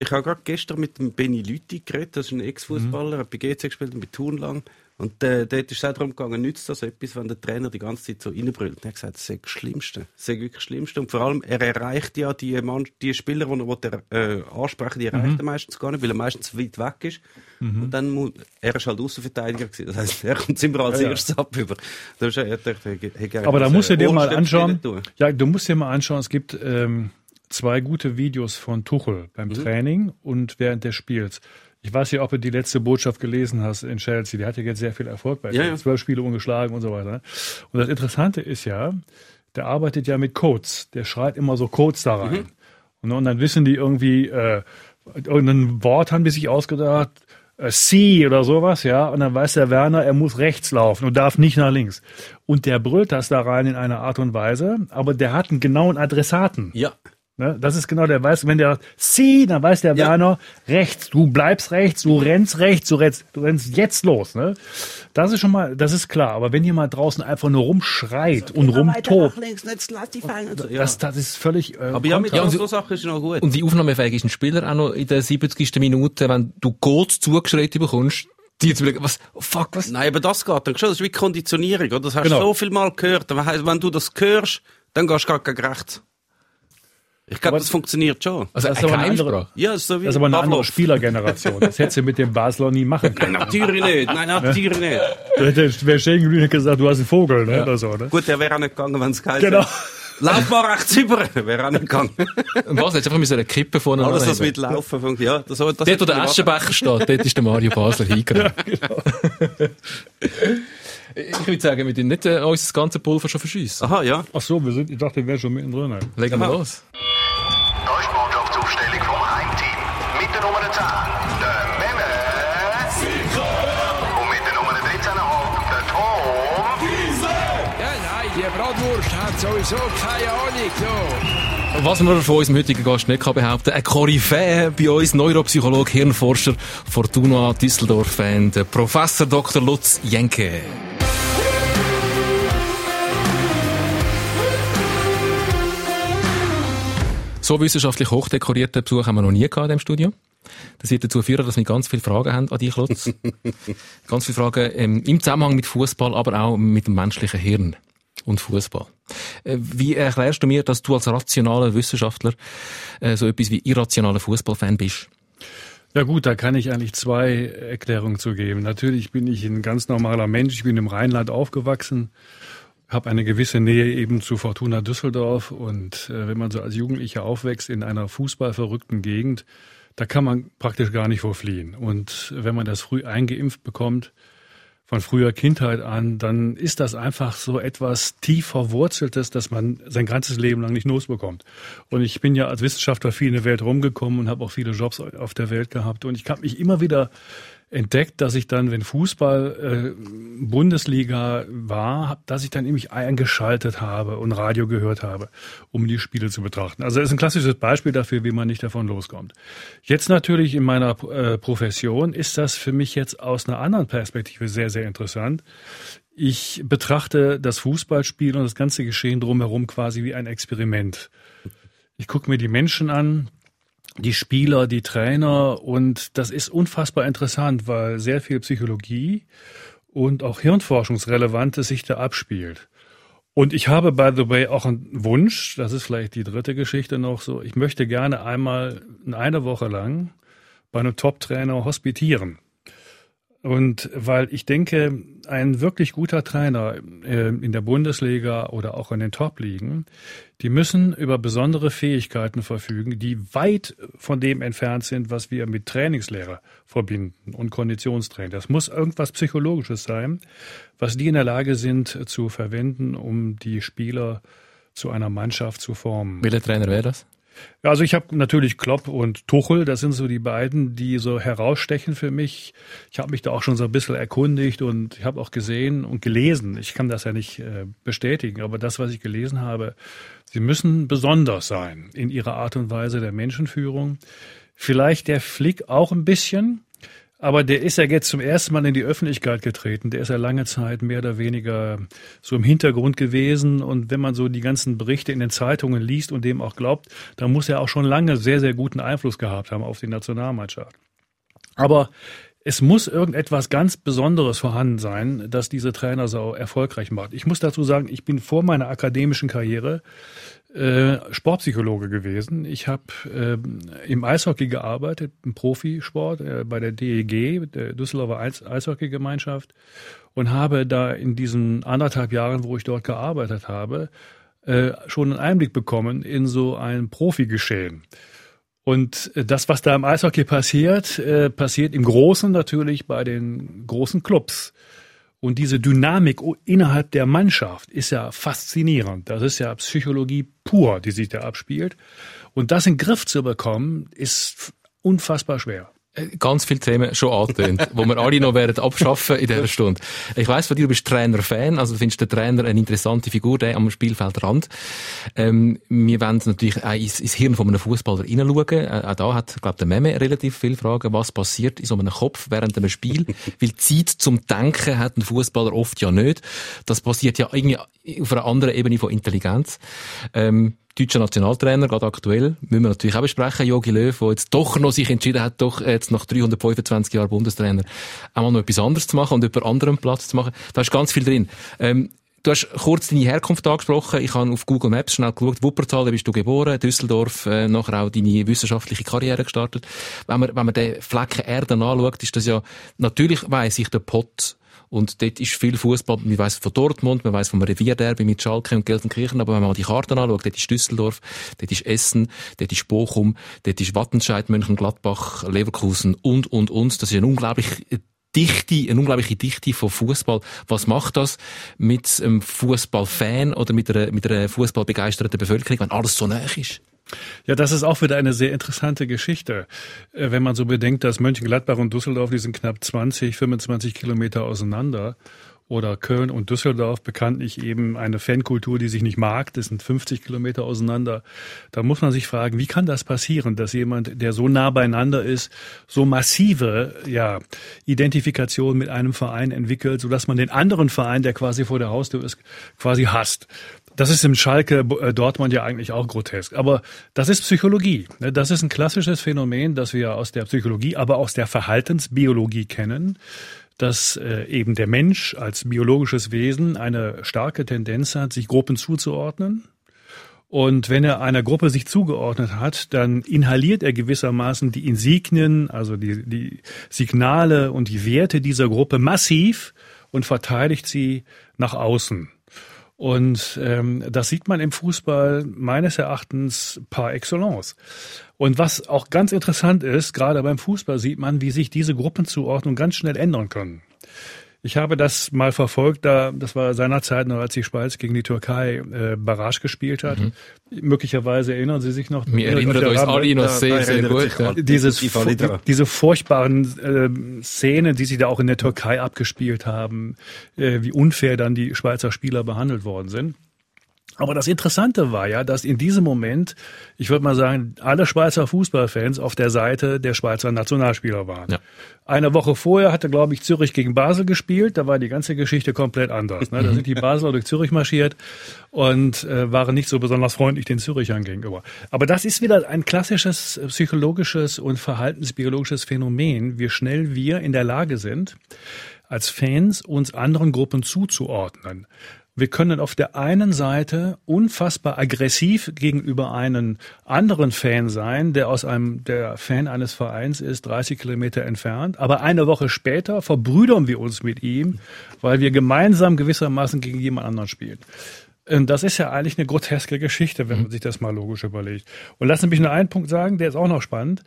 Ich habe gerade gestern mit dem Benny Lüthi geredet, das ist ein Ex-Fußballer, mhm. hat bei GC gespielt und bei Thun lang. Und äh, dort ist es auch darum gegangen, nützt das etwas, wenn der Trainer die ganze Zeit so reinbrüllt. Er hat gesagt, das ist das Schlimmste. Das ist wirklich das Schlimmste. Und vor allem, er erreicht ja die, Mann, die Spieler, die er äh, ansprechen, die erreicht mhm. er meistens gar nicht, weil er meistens weit weg ist. Mhm. Und dann muss, er ist halt Außenverteidiger gewesen. Das heisst, er kommt immer als ja, erstes ja. ab über. Das ist, er, er, er, Aber da musst du dir mal anschauen. Ja, du musst dir mal anschauen, es gibt, ähm, zwei gute Videos von Tuchel beim mhm. Training und während des Spiels. Ich weiß nicht, ob du die letzte Botschaft gelesen hast in Chelsea. Der hat ja jetzt sehr viel Erfolg bei ja, ja. zwölf Spiele ungeschlagen und so weiter. Und das Interessante ist ja, der arbeitet ja mit Codes. Der schreit immer so Codes da rein. Mhm. Und, und, dann wissen die irgendwie, äh, irgendein Wort haben die sich ausgedacht, äh, C oder sowas, ja. Und dann weiß der Werner, er muss rechts laufen und darf nicht nach links. Und der brüllt das da rein in einer Art und Weise, aber der hat einen genauen Adressaten. Ja. Ne? Das ist genau der weiß, wenn der zieh, dann weiß der ja. Werner rechts, du bleibst rechts, du rennst rechts, du rennst, du rennst jetzt los. Ne? Das ist schon mal, das ist klar. Aber wenn jemand draußen einfach nur rumschreit und rumtobt, das, das ist völlig. Äh, aber ja, mit ja, so Sachen ist noch gut. Und wie aufnahmefähig Spieler auch noch in der 70. Minute, wenn du Gold zugeschreit bekommst, die zu überlegen, was, oh fuck, was? Nein, aber das geht dann schon. Das ist wie Konditionierung, oder? Das hast du genau. so viel Mal gehört. Wenn du das hörst, dann gehst du gar nicht rechts. Ich glaube, das funktioniert schon. Also das ist aber eine andere, ja, ist so wie das ist aber eine andere Spielergeneration. Das hättest du mit dem Basler nie machen können. Nein, natürlich nicht. Nein, natürlich nicht. Du hättest, wäre schön gesagt, du hast einen Vogel, ne? Ja. oder so, ne? Gut, der wäre auch nicht gegangen, wenn es kalt Genau. Lauf mal rechts über, wäre auch nicht gegangen. Und was? Jetzt einfach mit so einer Kippe vorne Alles, was mit Laufen funkt, ja. Das, das dort, wo der Aschenbecher steht, dort ist der Mario Basler hingegangen. Ja, genau. Ich würde sagen, wir dürfen nicht äh, uns das ganze Pulver schon verschießen. Aha, ja. Ach so, wir sind, ich dachte, wir wären schon mittendrin. Legen wir los. Bratwurst hat sowieso keine Ahnung. So. Was man von unserem heutigen Gast nicht kann behaupten ein Koryphäe bei uns, Neuropsychologe, Hirnforscher, Fortuna Düsseldorf-Fan, Professor Dr. Lutz Jenke. So wissenschaftlich hochdekorierten Besuch haben wir noch nie gehabt in diesem Studio. Das wird dazu führen, dass wir ganz viele Fragen haben an dich, Lutz. ganz viele Fragen ähm, im Zusammenhang mit Fußball, aber auch mit dem menschlichen Hirn und Fußball. Äh, wie erklärst du mir, dass du als rationaler Wissenschaftler äh, so etwas wie irrationaler Fußballfan bist? Ja gut, da kann ich eigentlich zwei Erklärungen zu geben. Natürlich bin ich ein ganz normaler Mensch. Ich bin im Rheinland aufgewachsen, habe eine gewisse Nähe eben zu Fortuna Düsseldorf und äh, wenn man so als Jugendlicher aufwächst in einer fußballverrückten Gegend, da kann man praktisch gar nicht vorfliehen. Und wenn man das früh eingeimpft bekommt, von früher Kindheit an, dann ist das einfach so etwas tief verwurzeltes, dass man sein ganzes Leben lang nicht losbekommt. Und ich bin ja als Wissenschaftler viel in der Welt rumgekommen und habe auch viele Jobs auf der Welt gehabt. Und ich habe mich immer wieder entdeckt, dass ich dann, wenn Fußball äh, Bundesliga war, dass ich dann nämlich eingeschaltet habe und Radio gehört habe, um die Spiele zu betrachten. Also das ist ein klassisches Beispiel dafür, wie man nicht davon loskommt. Jetzt natürlich in meiner äh, Profession ist das für mich jetzt aus einer anderen Perspektive sehr, sehr interessant. Ich betrachte das Fußballspiel und das ganze Geschehen drumherum quasi wie ein Experiment. Ich gucke mir die Menschen an, die Spieler, die Trainer und das ist unfassbar interessant, weil sehr viel Psychologie und auch Hirnforschungsrelevantes sich da abspielt. Und ich habe, by the way, auch einen Wunsch, das ist vielleicht die dritte Geschichte noch so, ich möchte gerne einmal eine Woche lang bei einem Top-Trainer hospitieren. Und weil ich denke, ein wirklich guter Trainer äh, in der Bundesliga oder auch in den Top-Ligen, die müssen über besondere Fähigkeiten verfügen, die weit von dem entfernt sind, was wir mit Trainingslehre verbinden und Konditionstraining. Das muss irgendwas Psychologisches sein, was die in der Lage sind zu verwenden, um die Spieler zu einer Mannschaft zu formen. Welcher Trainer wäre das? Also ich habe natürlich Klopp und Tuchel, das sind so die beiden, die so herausstechen für mich. Ich habe mich da auch schon so ein bisschen erkundigt und ich habe auch gesehen und gelesen. Ich kann das ja nicht äh, bestätigen, aber das, was ich gelesen habe, sie müssen besonders sein in ihrer Art und Weise der Menschenführung. Vielleicht der Flick auch ein bisschen, Aber der ist ja jetzt zum ersten Mal in die Öffentlichkeit getreten. Der ist ja lange Zeit mehr oder weniger so im Hintergrund gewesen. Und wenn man so die ganzen Berichte in den Zeitungen liest und dem auch glaubt, dann muss er auch schon lange sehr, sehr guten Einfluss gehabt haben auf die Nationalmannschaft. Aber es muss irgendetwas ganz Besonderes vorhanden sein, dass diese Trainersau erfolgreich macht. Ich muss dazu sagen, ich bin vor meiner akademischen Karriere äh, Sportpsychologe gewesen. Ich habe äh, im Eishockey gearbeitet, im Profisport äh, bei der DEG, der Düsseldorfer Eis Eishockeygemeinschaft, und habe da in diesen anderthalb Jahren, wo ich dort gearbeitet habe, äh, schon einen Einblick bekommen in so ein Profigeschehen. Und äh, das, was da im Eishockey passiert, äh, passiert im Großen natürlich bei den großen Clubs. Und diese Dynamik innerhalb der Mannschaft ist ja faszinierend. Das ist ja Psychologie pur, die sich da abspielt. Und das in den Griff zu bekommen, ist unfassbar schwer ganz viele Themen schon angetönt, wo wir alle noch werden abschaffen in dieser Stunde. Ich weiss von dir, du bist Trainer-Fan, also du findest den Trainer eine interessante Figur, der am Spielfeldrand. Ähm, wir wollen natürlich auch ins, ins Hirn von einem Fußballer hineinschauen. Äh, auch da hat, glaube der Meme relativ viele Fragen, was passiert in so einem Kopf während einem Spiel. Weil Zeit zum Denken hat ein Fußballer oft ja nicht. Das passiert ja irgendwie auf einer anderen Ebene von Intelligenz. Ähm, deutscher Nationaltrainer, gerade aktuell, müssen wir natürlich auch besprechen, Jogi Löw, der jetzt doch noch sich entschieden hat, doch jetzt nach 325 Jahren Bundestrainer einmal noch etwas anderes zu machen und über anderen Platz zu machen. Da ist ganz viel drin. Ähm, Du hast kurz deine Herkunft angesprochen. Ich habe auf Google Maps schnell geschaut. Wuppertal, da bist du geboren. Düsseldorf, äh, nachher auch deine wissenschaftliche Karriere gestartet. Wenn man, wenn man den Flecken Erde anschaut, ist das ja, natürlich weiss ich, der Pott und dort ist viel Fußball. Man weiß von Dortmund, man weiß vom Revierderby mit Schalke und Gelsenkirchen. Aber wenn man mal die Karten anschaut, dort ist Düsseldorf, dort ist Essen, dort ist Bochum, dort ist Wattenscheid, Mönchengladbach, Leverkusen und, und, und. Das ist eine unglaublich Dichte, eine unglaubliche Dichte von Fußball. Was macht das mit einem Fußballfan oder mit einer, mit einer Fußballbegeisterten Bevölkerung, wenn alles so nah ist? Ja, das ist auch wieder eine sehr interessante Geschichte. Äh, wenn man so bedenkt, dass Mönchengladbach und Düsseldorf, die sind knapp 20, 25 Kilometer auseinander. Oder Köln und Düsseldorf bekanntlich eben eine Fankultur, die sich nicht mag. Das sind 50 Kilometer auseinander. Da muss man sich fragen, wie kann das passieren, dass jemand, der so nah beieinander ist, so massive, ja, Identifikation mit einem Verein entwickelt, sodass man den anderen Verein, der quasi vor der Haustür ist, quasi hasst. Das ist im Schalke äh, Dortmund ja eigentlich auch grotesk. Aber das ist Psychologie. Ne? Das ist ein klassisches Phänomen, das wir aus der Psychologie, aber aus der Verhaltensbiologie kennen dass äh, eben der Mensch als biologisches Wesen eine starke Tendenz hat, sich Gruppen zuzuordnen. Und wenn er einer Gruppe sich zugeordnet hat, dann inhaliert er gewissermaßen die Insignien, also die, die Signale und die Werte dieser Gruppe massiv und verteidigt sie nach außen. Und ähm, das sieht man im Fußball meines Erachtens par excellence. Und was auch ganz interessant ist, gerade beim Fußball sieht man, wie sich diese Gruppenzuordnung ganz schnell ändern können. Ich habe das mal verfolgt, da das war seinerzeit noch, als die Schweiz gegen die Türkei äh, Barrage gespielt hat. Mhm. Möglicherweise erinnern Sie sich noch. Wir erinnern uns alle noch sehr, sehr gut. Ja. Dieses, diese furchtbaren äh, Szenen, die sich da auch in der Türkei abgespielt haben, äh, wie unfair dann die Schweizer Spieler behandelt worden sind. Aber das Interessante war ja, dass in diesem Moment, ich würde mal sagen, alle Schweizer Fußballfans auf der Seite der Schweizer Nationalspieler waren. Ja. Eine Woche vorher hatte, glaube ich, Zürich gegen Basel gespielt. Da war die ganze Geschichte komplett anders. Ne? Da sind die Basler durch Zürich marschiert und äh, waren nicht so besonders freundlich den Zürichern gegenüber. Aber das ist wieder ein klassisches psychologisches und verhaltensbiologisches Phänomen, wie schnell wir in der Lage sind, als Fans uns anderen Gruppen zuzuordnen. Wir können auf der einen Seite unfassbar aggressiv gegenüber einem anderen Fan sein, der aus einem, der Fan eines Vereins ist, 30 Kilometer entfernt. Aber eine Woche später verbrüdern wir uns mit ihm, weil wir gemeinsam gewissermaßen gegen jemand anderen spielen. Und das ist ja eigentlich eine groteske Geschichte, wenn man sich das mal logisch überlegt. Und lassen Sie mich nur einen Punkt sagen, der ist auch noch spannend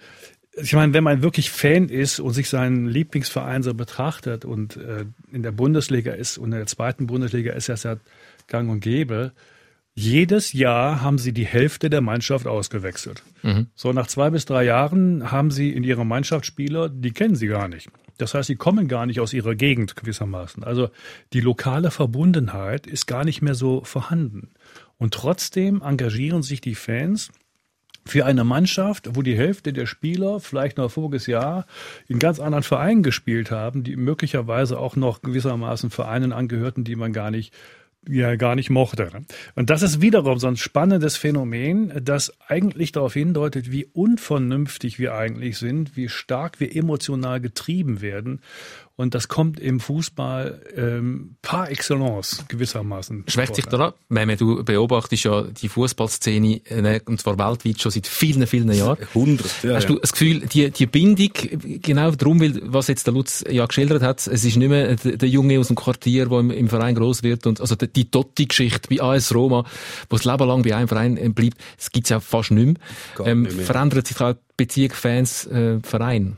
ich meine, wenn man wirklich Fan ist und sich seinen Lieblingsverein so betrachtet und äh, in der Bundesliga ist und in der zweiten Bundesliga ist das ja gang und gäbe, jedes Jahr haben sie die Hälfte der Mannschaft ausgewechselt. Mhm. So nach zwei bis drei Jahren haben sie in ihrer Mannschaft Spieler, die kennen sie gar nicht. Das heißt, sie kommen gar nicht aus ihrer Gegend gewissermaßen. Also die lokale Verbundenheit ist gar nicht mehr so vorhanden. Und trotzdem engagieren sich die Fans für eine Mannschaft, wo die Hälfte der Spieler vielleicht noch voriges Jahr in ganz anderen Vereinen gespielt haben, die möglicherweise auch noch gewissermaßen Vereinen angehörten, die man gar nicht ja gar nicht mochte. Und das ist wiederum so ein spannendes Phänomen, das eigentlich darauf hindeutet, wie unvernünftig wir eigentlich sind, wie stark wir emotional getrieben werden und das kommt im Fußball ähm, par excellence gewissermaßen. Schwächt sich da ab? Meme, du beobachtest ja die Fußballszene, äh, und zwar weltweit schon seit vielen, vielen Jahren. 100, ja, Hast du das Gefühl, die, die Bindung, genau darum, weil, was jetzt der Lutz ja geschildert hat, es ist nicht mehr der, Junge aus dem Quartier, der im, im Verein groß wird und, also die, die Totti-Geschichte bei AS Roma, wo das Leben lang bei einem Verein äh, bleibt, das gibt's ja fast nicht mehr. Ähm, nicht mehr. Verändert sich halt Beziehung Fans, äh.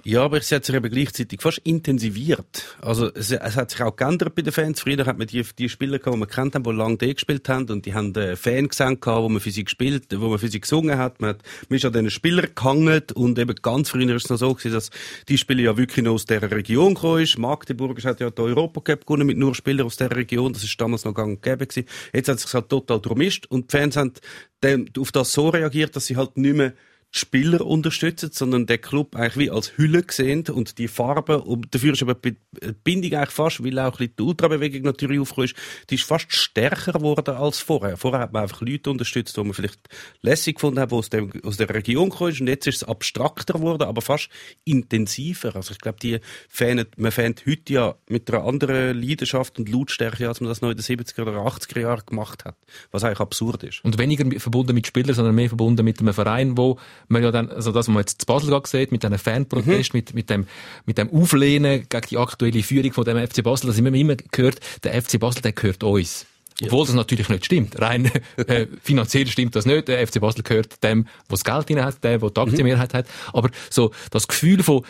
Ja, aber es hat sich eben gleichzeitig fast intensiviert. Also es, es, hat sich auch geändert bei den Fans. Früher hat man die, die Spieler gehabt, die man kennt haben, die lange D gespielt haben und die haben äh, Fangesang gehabt, wo man für sie gespielt, wo man für sie gesungen hat. Man, hat, man ist an diesen Spielern gehangen und eben ganz früher ist es noch so gewesen, dass die Spieler ja wirklich noch aus dieser Region gekommen ist. Magdeburg hat ja den Europacup gewonnen mit nur Spielern aus dieser Region. Das ist damals noch gang und gäbe gewesen. Jetzt hat es sich halt total durchmischt und die Fans haben dann auf das so reagiert, dass sie halt nicht mehr Spieler unterstützen, sondern der Club eigentlich wie als Hülle gesehen und die Farbe, und dafür ist aber die Bindung eigentlich fast, weil auch die Ultrabewegung natürlich aufgekommen ist, die ist fast stärker geworden als vorher. Vorher hat man einfach Leute unterstützt, die man vielleicht lässig gefunden hat, die aus, dem, aus der Region kommen und jetzt ist es abstrakter geworden, aber fast intensiver. Also ich glaube, die Fan, man fährt heute ja mit einer anderen Leidenschaft und Lautstärke, als man das noch in den 70er oder 80er Jahren gemacht hat, was eigentlich absurd ist. Und weniger verbunden mit Spielern, sondern mehr verbunden mit einem Verein, wo man ja dann, also das, was man jetzt zu Basel gerade sieht, mit diesen Fanprotest, mhm. mit, mit dem, mit dem Auflehnen gegen die aktuelle Führung von dem FC Basel, das immer immer gehört, der FC Basel, der gehört uns. Ja. Obwohl das natürlich nicht stimmt. Rein äh, finanziell stimmt das nicht. Der FC Basel gehört dem, der das Geld drin hat, der, der die Aktienmehrheit mhm. hat. Aber so das Gefühl von,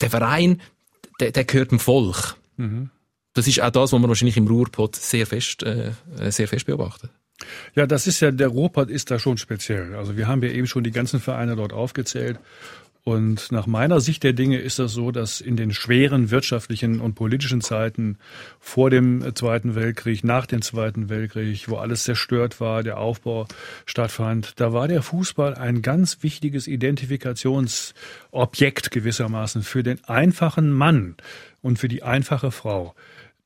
der, Verein, der, der gehört dem Volk. Mhm. Das ist auch das, was man wahrscheinlich im Ruhrpott sehr fest, äh, sehr fest beobachtet. Ja, das ist ja, der Ruhrpott ist da schon speziell. Also wir haben ja eben schon die ganzen Vereine dort aufgezählt. Und nach meiner Sicht der Dinge ist das so, dass in den schweren wirtschaftlichen und politischen Zeiten vor dem Zweiten Weltkrieg, nach dem Zweiten Weltkrieg, wo alles zerstört war, der Aufbau stattfand, da war der Fußball ein ganz wichtiges Identifikationsobjekt gewissermaßen für den einfachen Mann und für die einfache Frau.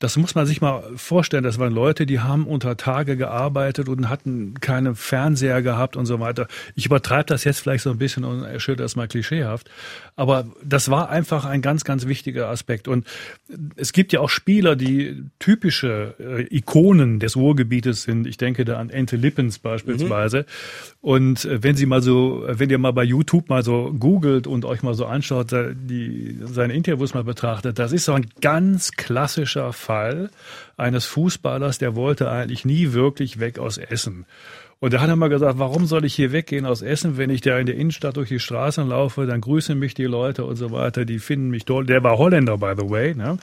Das muss man sich mal vorstellen. Das waren Leute, die haben unter Tage gearbeitet und hatten keine Fernseher gehabt und so weiter. Ich übertreibe das jetzt vielleicht so ein bisschen und erschüttere das mal klischeehaft. Aber das war einfach ein ganz, ganz wichtiger Aspekt. Und es gibt ja auch Spieler, die typische äh, Ikonen des Ruhrgebietes sind. Ich denke da an Ente Lippens beispielsweise. Mhm. Und äh, wenn Sie mal so, wenn ihr mal bei YouTube mal so googelt und euch mal so anschaut, die, seine Interviews mal betrachtet, das ist so ein ganz klassischer Fall eines Fußballers, der wollte eigentlich nie wirklich weg aus Essen. Und da hat er mal gesagt, warum soll ich hier weggehen aus Essen, wenn ich da in der Innenstadt durch die Straßen laufe, dann grüßen mich die Leute und so weiter, die finden mich toll. Der war Holländer, by the way, ne?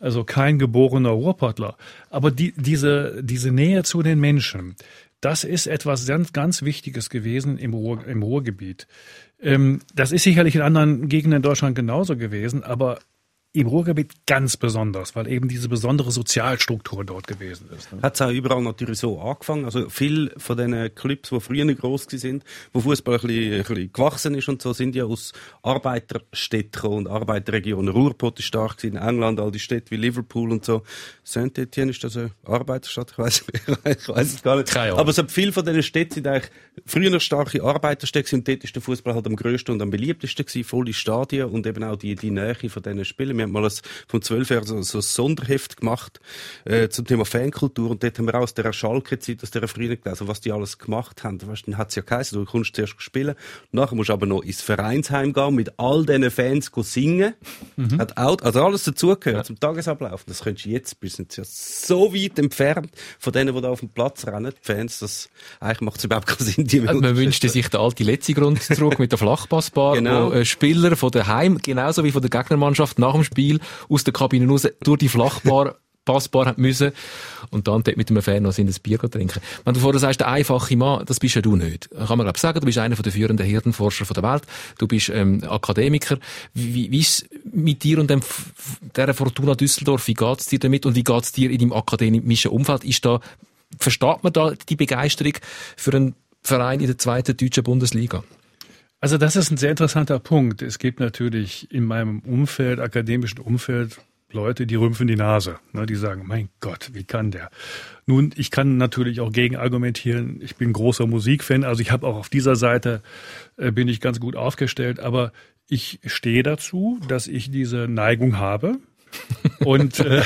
also kein geborener Ruhrpottler. Aber die, diese, diese Nähe zu den Menschen, das ist etwas ganz, ganz Wichtiges gewesen im, Ruhr, im Ruhrgebiet. Ähm, das ist sicherlich in anderen Gegenden in Deutschland genauso gewesen, aber im Ruhrgebiet ganz besonders, weil eben diese besondere Sozialstruktur dort gewesen ist. Ne? Hat es auch überall natürlich so angefangen. Also viel von den Clubs, die früher groß sind, wo Fußball ein bisschen, ein bisschen gewachsen ist und so, sind ja aus Arbeiterstädten und Arbeiterregionen. Ruhrpott ist stark in England, all die Städte wie Liverpool und so. Saint-Etienne ist das eine Arbeiterstadt, ich weiß, ich weiß es gar nicht. Keine Aber so viel von diesen Städten sind eigentlich früher starke Arbeiterstädte und dort ist der Fußball halt am grössten und am beliebtesten gewesen, volle Stadien und eben auch die, die Nähe von diesen Spielen. Wir haben mal ein, von zwölf Jahren so, so ein Sonderheft gemacht äh, zum Thema Fankultur und dort haben wir auch aus der Schalke-Zeit, aus der früher gelesen, was die alles gemacht haben. Weißt, dann hat es ja geheißen, du kommst zuerst spielen, nachher musst du aber noch ins Vereinsheim gehen, mit all diesen Fans singen. Mhm. Hat auch, also alles dazugehört ja. zum Tagesablauf. Das könntest du jetzt, wir sind ja so weit entfernt von denen, die da auf dem Platz rennen, die Fans, das eigentlich macht es überhaupt keinen Sinn. Die also man wünschte sich den alten Letzigrund zurück mit der Flachpassbar, genau. wo äh, Spieler von der Heim, genauso wie von der Gegnermannschaft nach dem Spiel aus der Kabine raus durch die Flachbar passbar müssen und dann dort mit einem Fan noch ein Bier trinken. Wenn du vorher sagst, der einfache Mann, das bist ja du nicht. Kann man glaube sagen, du bist einer der führenden Hirnforscher der Welt, du bist ähm, Akademiker. Wie, wie ist mit dir und dem, der Fortuna Düsseldorf, wie geht's dir damit und wie geht's dir in deinem akademischen Umfeld? Ist da, versteht man da die Begeisterung für einen Verein in der zweiten deutschen Bundesliga? Also das ist ein sehr interessanter Punkt. Es gibt natürlich in meinem Umfeld, akademischen Umfeld, Leute, die rümpfen die Nase. Ne, die sagen, mein Gott, wie kann der? Nun, ich kann natürlich auch gegen argumentieren. Ich bin großer Musikfan, also ich habe auch auf dieser Seite äh, bin ich ganz gut aufgestellt, aber ich stehe dazu, dass ich diese Neigung habe und äh,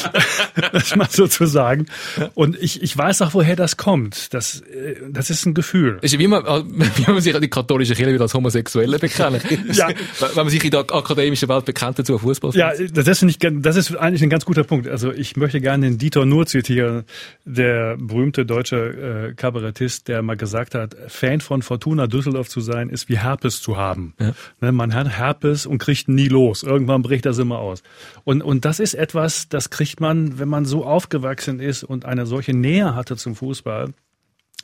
das mal sozusagen. Und ich, ich weiß auch, woher das kommt. Das, äh, das ist ein Gefühl. ist wie man, wie man sich an die katholische Kirche wieder als Homosexuelle bekennen. ja. Wenn man sich in der akademischen Welt bekennt dazu Fußball. Ja, das ist, nicht, das ist eigentlich ein ganz guter Punkt. Also ich möchte gerne den Dieter Nuhr zitieren, der berühmte deutsche äh, Kabarettist, der mal gesagt hat, Fan von Fortuna Düsseldorf zu sein, ist wie Herpes zu haben. Ja. Ne, man hat Herpes und kriegt nie los. Irgendwann bricht das immer aus. Und, und das ist etwas, das kriegt man, wenn man so aufgewachsen ist und eine solche Nähe hatte zum Fußball.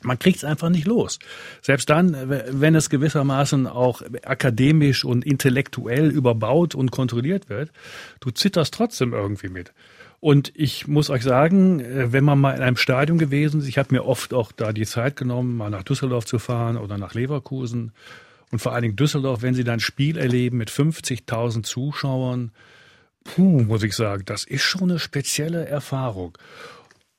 Man kriegt es einfach nicht los. Selbst dann, wenn es gewissermaßen auch akademisch und intellektuell überbaut und kontrolliert wird, du zitterst trotzdem irgendwie mit. Und ich muss euch sagen, wenn man mal in einem Stadion gewesen ist, ich habe mir oft auch da die Zeit genommen, mal nach Düsseldorf zu fahren oder nach Leverkusen und vor allen Dingen Düsseldorf, wenn sie dann Spiel erleben mit 50.000 Zuschauern, puh, muss ich sagen, das ist schon eine spezielle Erfahrung.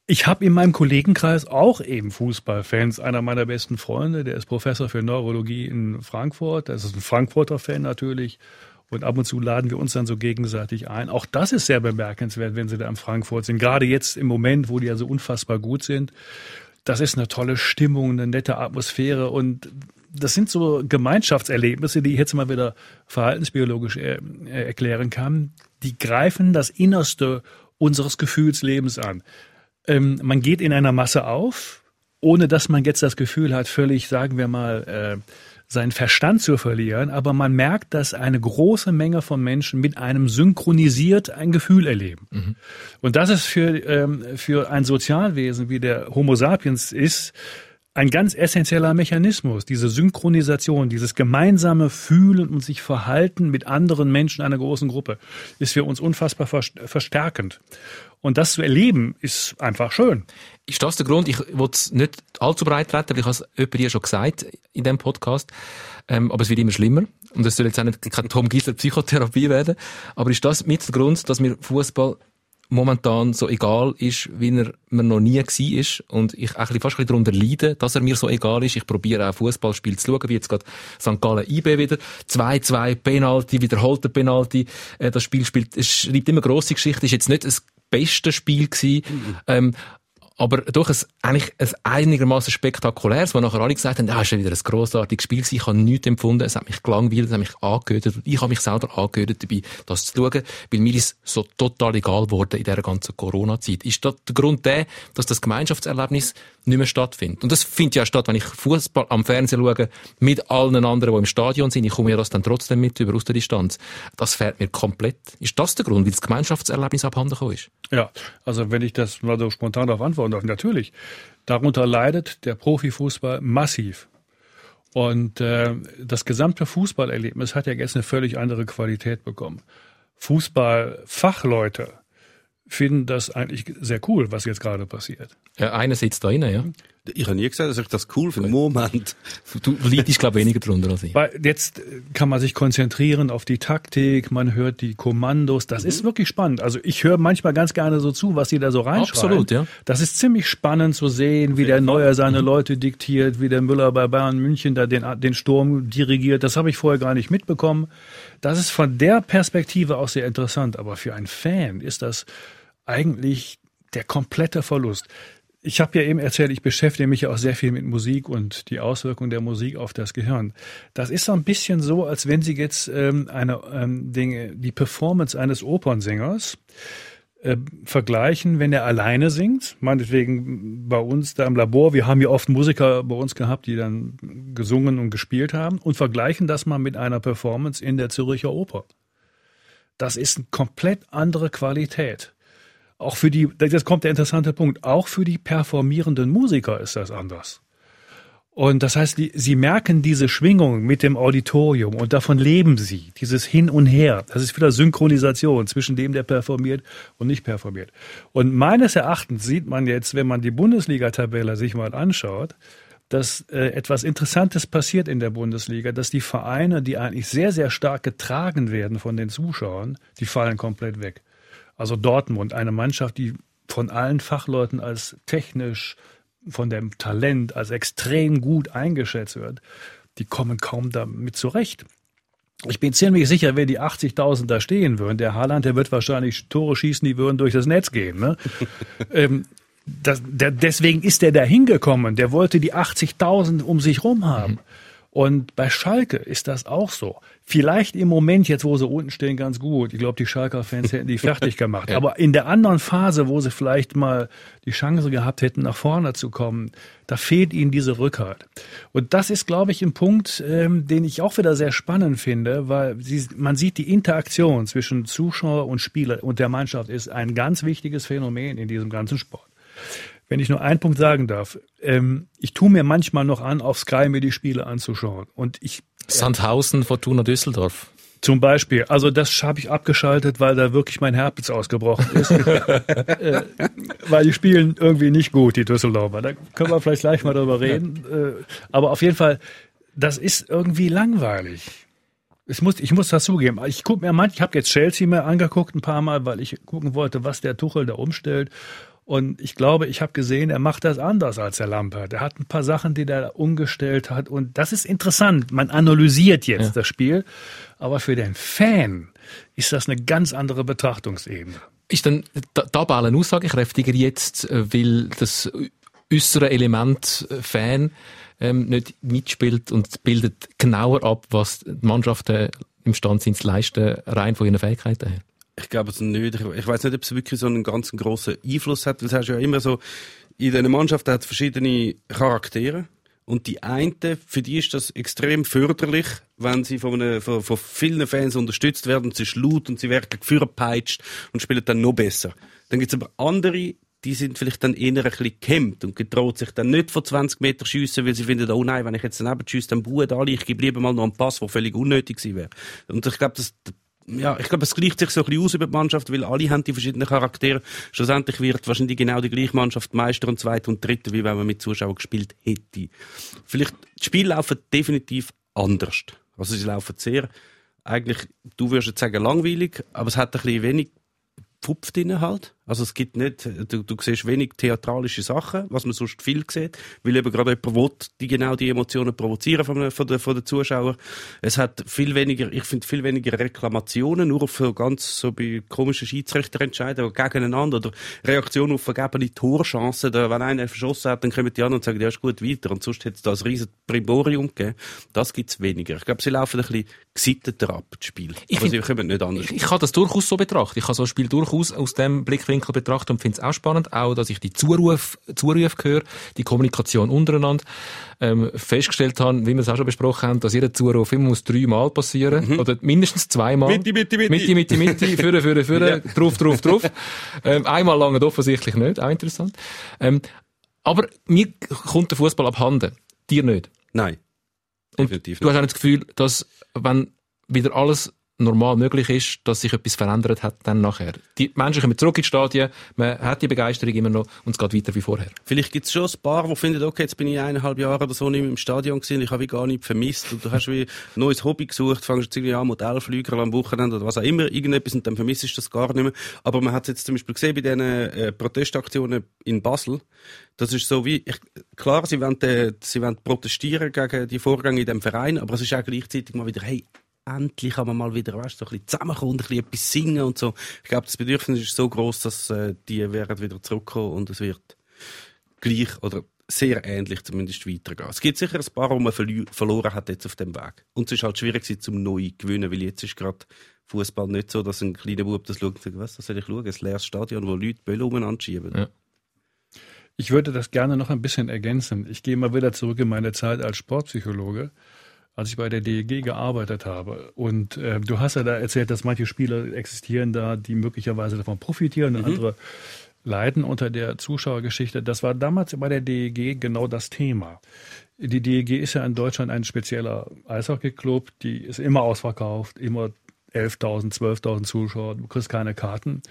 Ich habe in meinem Kollegenkreis auch eben Fußballfans. Einer meiner besten Freunde, der ist Professor für Neurologie in Frankfurt. Das ist ein Frankfurter Fan natürlich. Und ab und zu laden wir uns dann so gegenseitig ein. Auch das ist sehr bemerkenswert, wenn sie da in Frankfurt sind. Gerade jetzt im Moment, wo die ja so unfassbar gut sind. Das ist eine tolle Stimmung, eine nette Atmosphäre und das sind so Gemeinschaftserlebnisse, die ich jetzt mal wieder verhaltensbiologisch er, äh, erklären kann die greifen das Innerste unseres Gefühlslebens an. Ähm, man geht in einer Masse auf, ohne dass man jetzt das Gefühl hat, völlig, sagen wir mal, äh, seinen Verstand zu verlieren, aber man merkt, dass eine große Menge von Menschen mit einem synchronisiert ein Gefühl erleben. Mhm. Und das ist für, ähm, für ein Sozialwesen, wie der Homo sapiens ist, ein ganz essentieller Mechanismus, diese Synchronisation, dieses gemeinsame Fühlen und sich Verhalten mit anderen Menschen einer großen Gruppe, ist für uns unfassbar verstärkend. Und das zu erleben, ist einfach schön. Ist das der Grund? Ich will es nicht allzu breit treten, weil ich habe es jemand hier schon gesagt in dem Podcast. Ähm, aber es wird immer schlimmer. Und es soll jetzt auch nicht keine Tom Gisler Psychotherapie werden. Aber ist das mit der Grund, dass wir Fußball momentan so egal ist, wie er mir noch nie gewesen ist und ich auch fast ein darunter leide, dass er mir so egal ist. Ich probiere auch Fußballspiel zu schauen, wie jetzt gerade St. Gallen IB wieder. 2-2 Penalty, wiederholter Penalty. Äh, das Spiel spielt, es schreibt immer grosse Geschichte, ist jetzt nicht das beste Spiel gewesen. Mhm. Ähm, aber durch ein, eigentlich ein einigermaßen spektakuläres, wo nachher alle gesagt haben, ja, ist ja wieder ein grossartiges Spiel gewesen, ich habe nichts empfunden, es hat mich gelangweilt, es hat mich angehört, ich habe mich selber angehört dabei, das zu schauen, weil mir ist so total egal geworden in dieser ganzen Corona-Zeit. Ist das der Grund der, dass das Gemeinschaftserlebnis nicht mehr stattfindet? Und das findet ja statt, wenn ich Fußball am Fernsehen schaue, mit allen anderen, die im Stadion sind, ich komme ja das dann trotzdem mit über aus der Distanz. Das fährt mir komplett. Ist das der Grund, weil das Gemeinschaftserlebnis abhanden gekommen ist? Ja, also wenn ich das mal so spontan darauf antworten darf, natürlich. Darunter leidet der Profifußball massiv. Und äh, das gesamte Fußballerlebnis hat ja jetzt eine völlig andere Qualität bekommen. Fußballfachleute finden das eigentlich sehr cool, was jetzt gerade passiert. Ja, einer sitzt da rein, ja. Ich habe nie gesagt, dass ich das cool finde. Moment. Du leidest, glaube ich, weniger drunter als ich. Weil jetzt kann man sich konzentrieren auf die Taktik, man hört die Kommandos. Das mhm. ist wirklich spannend. Also ich höre manchmal ganz gerne so zu, was die da so reinschreiben. Absolut, ja. Das ist ziemlich spannend zu sehen, wie der Neuer seine mhm. Leute diktiert, wie der Müller bei Bayern München da den, den Sturm dirigiert. Das habe ich vorher gar nicht mitbekommen. Das ist von der Perspektive auch sehr interessant. Aber für einen Fan ist das eigentlich der komplette Verlust. Ich habe ja eben erzählt, ich beschäftige mich ja auch sehr viel mit Musik und die Auswirkungen der Musik auf das Gehirn. Das ist so ein bisschen so, als wenn Sie jetzt ähm, eine ähm, Dinge, die Performance eines Opernsängers äh, vergleichen, wenn er alleine singt. Meinetwegen bei uns da im Labor, wir haben ja oft Musiker bei uns gehabt, die dann gesungen und gespielt haben und vergleichen das mal mit einer Performance in der Zürcher Oper. Das ist eine komplett andere Qualität. Auch für die, jetzt kommt der interessante Punkt, auch für die performierenden Musiker ist das anders. Und das heißt, sie merken diese Schwingung mit dem Auditorium und davon leben sie, dieses Hin und Her. Das ist wieder Synchronisation zwischen dem, der performiert und nicht performiert. Und meines Erachtens sieht man jetzt, wenn man die Bundesliga-Tabelle sich mal anschaut, dass äh, etwas Interessantes passiert in der Bundesliga, dass die Vereine, die eigentlich sehr, sehr stark getragen werden von den Zuschauern, die fallen komplett weg. Also Dortmund, eine Mannschaft, die von allen Fachleuten als technisch, von dem Talent als extrem gut eingeschätzt wird, die kommen kaum damit zurecht. Ich bin ziemlich sicher, wenn die 80.000 da stehen würden, der Haaland, der wird wahrscheinlich Tore schießen, die würden durch das Netz gehen. Ne? ähm, das, der, deswegen ist der da hingekommen. Der wollte die 80.000 um sich rum haben. Mhm. Und bei Schalke ist das auch so. Vielleicht im Moment, jetzt wo sie unten stehen, ganz gut. Ich glaube, die Schalker-Fans hätten die fertig gemacht. ja. Aber in der anderen Phase, wo sie vielleicht mal die Chance gehabt hätten, nach vorne zu kommen, da fehlt ihnen diese Rückhalt. Und das ist, glaube ich, ein Punkt, ähm, den ich auch wieder sehr spannend finde, weil sie, man sieht die Interaktion zwischen Zuschauer und Spieler und der Mannschaft ist ein ganz wichtiges Phänomen in diesem ganzen Sport. Wenn ich nur einen Punkt sagen darf, ähm, ich tue mir manchmal noch an, auf Sky mir die Spiele anzuschauen. Und ich äh, Sandhausen, Fortuna Düsseldorf. Zum Beispiel. Also das habe ich abgeschaltet, weil da wirklich mein Herz ausgebrochen ist. äh, weil die spielen irgendwie nicht gut, die Düsseldorfer. Da können wir vielleicht gleich mal drüber reden. Äh, aber auf jeden Fall, das ist irgendwie langweilig. Ich muss, ich muss das zugeben. Ich gucke mir manchmal, ich habe jetzt Chelsea mir angeguckt ein paar Mal, weil ich gucken wollte, was der Tuchel da umstellt. Und ich glaube, ich habe gesehen, er macht das anders als der Lampert. Er hat ein paar Sachen, die er umgestellt hat. Und das ist interessant. Man analysiert jetzt ja. das Spiel. Aber für den Fan ist das eine ganz andere Betrachtungsebene. Ist dann da Ballen aussagekräftiger jetzt, weil das äußere Element äh, Fan ähm, nicht mitspielt und bildet genauer ab, was die Mannschaften imstande sind zu leisten, rein von ihren Fähigkeiten her? Ich glaube es nicht. Ich weiß nicht, ob es wirklich so einen ganz großen Einfluss hat, weil es hast ja immer so, in dieser Mannschaft hat verschiedene Charaktere. Und die eine, für die ist das extrem förderlich, wenn sie von, einer, von, von vielen Fans unterstützt werden, sie ist laut und sie werden geführpeitscht und spielen dann noch besser. Dann gibt es aber andere, die sind vielleicht dann eher ein bisschen gehemmt und getraut sich dann nicht von 20 Meter schiessen, weil sie finden, oh nein, wenn ich jetzt daneben schieße, dann buhen alle, ich gebe lieber mal noch einen Pass, der völlig unnötig gewesen wäre. Und ich glaube, das, ja, ich glaube, es gleicht sich so ein bisschen aus über die Mannschaft, weil alle haben die verschiedenen Charaktere. Schlussendlich wird wahrscheinlich genau die gleiche Mannschaft Meister und Zweiter und Dritter, wie wenn man mit Zuschauern gespielt hätte. Vielleicht, die Spiele laufen definitiv anders. Also sie laufen sehr, eigentlich, du würdest jetzt sagen langweilig, aber es hat ein bisschen wenig Pfupf drin halt. Also es gibt nicht, du, du siehst wenig theatralische Sachen, was man sonst viel sieht, weil eben gerade jemand will, die genau die Emotionen provozieren von, von, den, von den Zuschauern. Es hat viel weniger, ich finde viel weniger Reklamationen, nur auf so ganz so bei komischen Schiedsrichterentscheidungen gegeneinander oder Reaktionen auf vergebene Torchancen. Da, wenn einer verschossen hat, dann kommen die anderen und sagen, ja ist gut, weiter. Und sonst hätte es da ein riesen Primborium gegeben. Das gibt's weniger. Ich glaube, sie laufen ein bisschen gesitteter ab, das Spiel. Ich Aber find, sie kommen nicht anders. Ich, ich kann das durchaus so betrachten. Ich kann so ein Spiel durchaus aus dem Blickwinkel Blickwinkel betrachte und finde es auch spannend, auch, dass ich die Zuruf, Zurufe höre, die Kommunikation untereinander, ähm, festgestellt habe, wie wir es auch schon besprochen haben, dass jeder Zuruf immer muss dreimal passieren, mhm. oder mindestens zweimal. Mitte, Mitte, Mitte. Mitte, Mitte, Mitte, führen, führen, führen, ja. drauf, drauf, drauf. Ähm, einmal lange offensichtlich nicht, auch interessant. Ähm, aber mir kommt der Fußball abhanden. Dir nicht. Nein. Definitiv und du hast auch nicht das Gefühl, dass, wenn wieder alles normal möglich ist, dass sich etwas verändert hat dann nachher. Die Menschen kommen zurück in die Stadien, man hat die Begeisterung immer noch und es geht weiter wie vorher. Vielleicht gibt es schon ein paar, die finden, okay, jetzt bin ich eineinhalb Jahre oder so nicht mehr im Stadion gewesen, ich habe gar nicht vermisst und du hast wie ein neues Hobby gesucht, fängst irgendwie an, Modellflüger am Wochenende oder was auch immer, irgendetwas und dann vermisst du das gar nicht mehr. Aber man hat es jetzt zum Beispiel gesehen bei diesen äh, Protestaktionen in Basel, das ist so wie, ich, klar, sie wollen, äh, sie wollen protestieren gegen die Vorgänge in dem Verein, aber es ist auch gleichzeitig mal wieder, hey, endlich kann man mal wieder weißt, so ein bisschen zusammenkommen und ein bisschen etwas singen und so. Ich glaube, das Bedürfnis ist so groß, dass äh, die werden wieder zurückkommen und es wird gleich oder sehr ähnlich zumindest weitergehen. Es gibt sicher ein paar, die man verloren hat jetzt auf dem Weg. Und es ist halt schwierig zum neu gewinnen, weil jetzt ist gerade Fußball nicht so, dass ein kleiner Bub das schaut und sagt, was, das soll ich schauen? Ein leeres Stadion, wo Leute Bälle umeinander schieben. Ja. Ich würde das gerne noch ein bisschen ergänzen. Ich gehe mal wieder zurück in meine Zeit als Sportpsychologe als ich bei der DEG gearbeitet habe. Und äh, du hast ja da erzählt, dass manche Spieler existieren da, die möglicherweise davon profitieren und mhm. andere leiden unter der Zuschauergeschichte. Das war damals bei der DEG genau das Thema. Die DEG ist ja in Deutschland ein spezieller Eishockey-Club, die ist immer ausverkauft, immer 11.000, 12.000 Zuschauer, du kriegst keine Karten.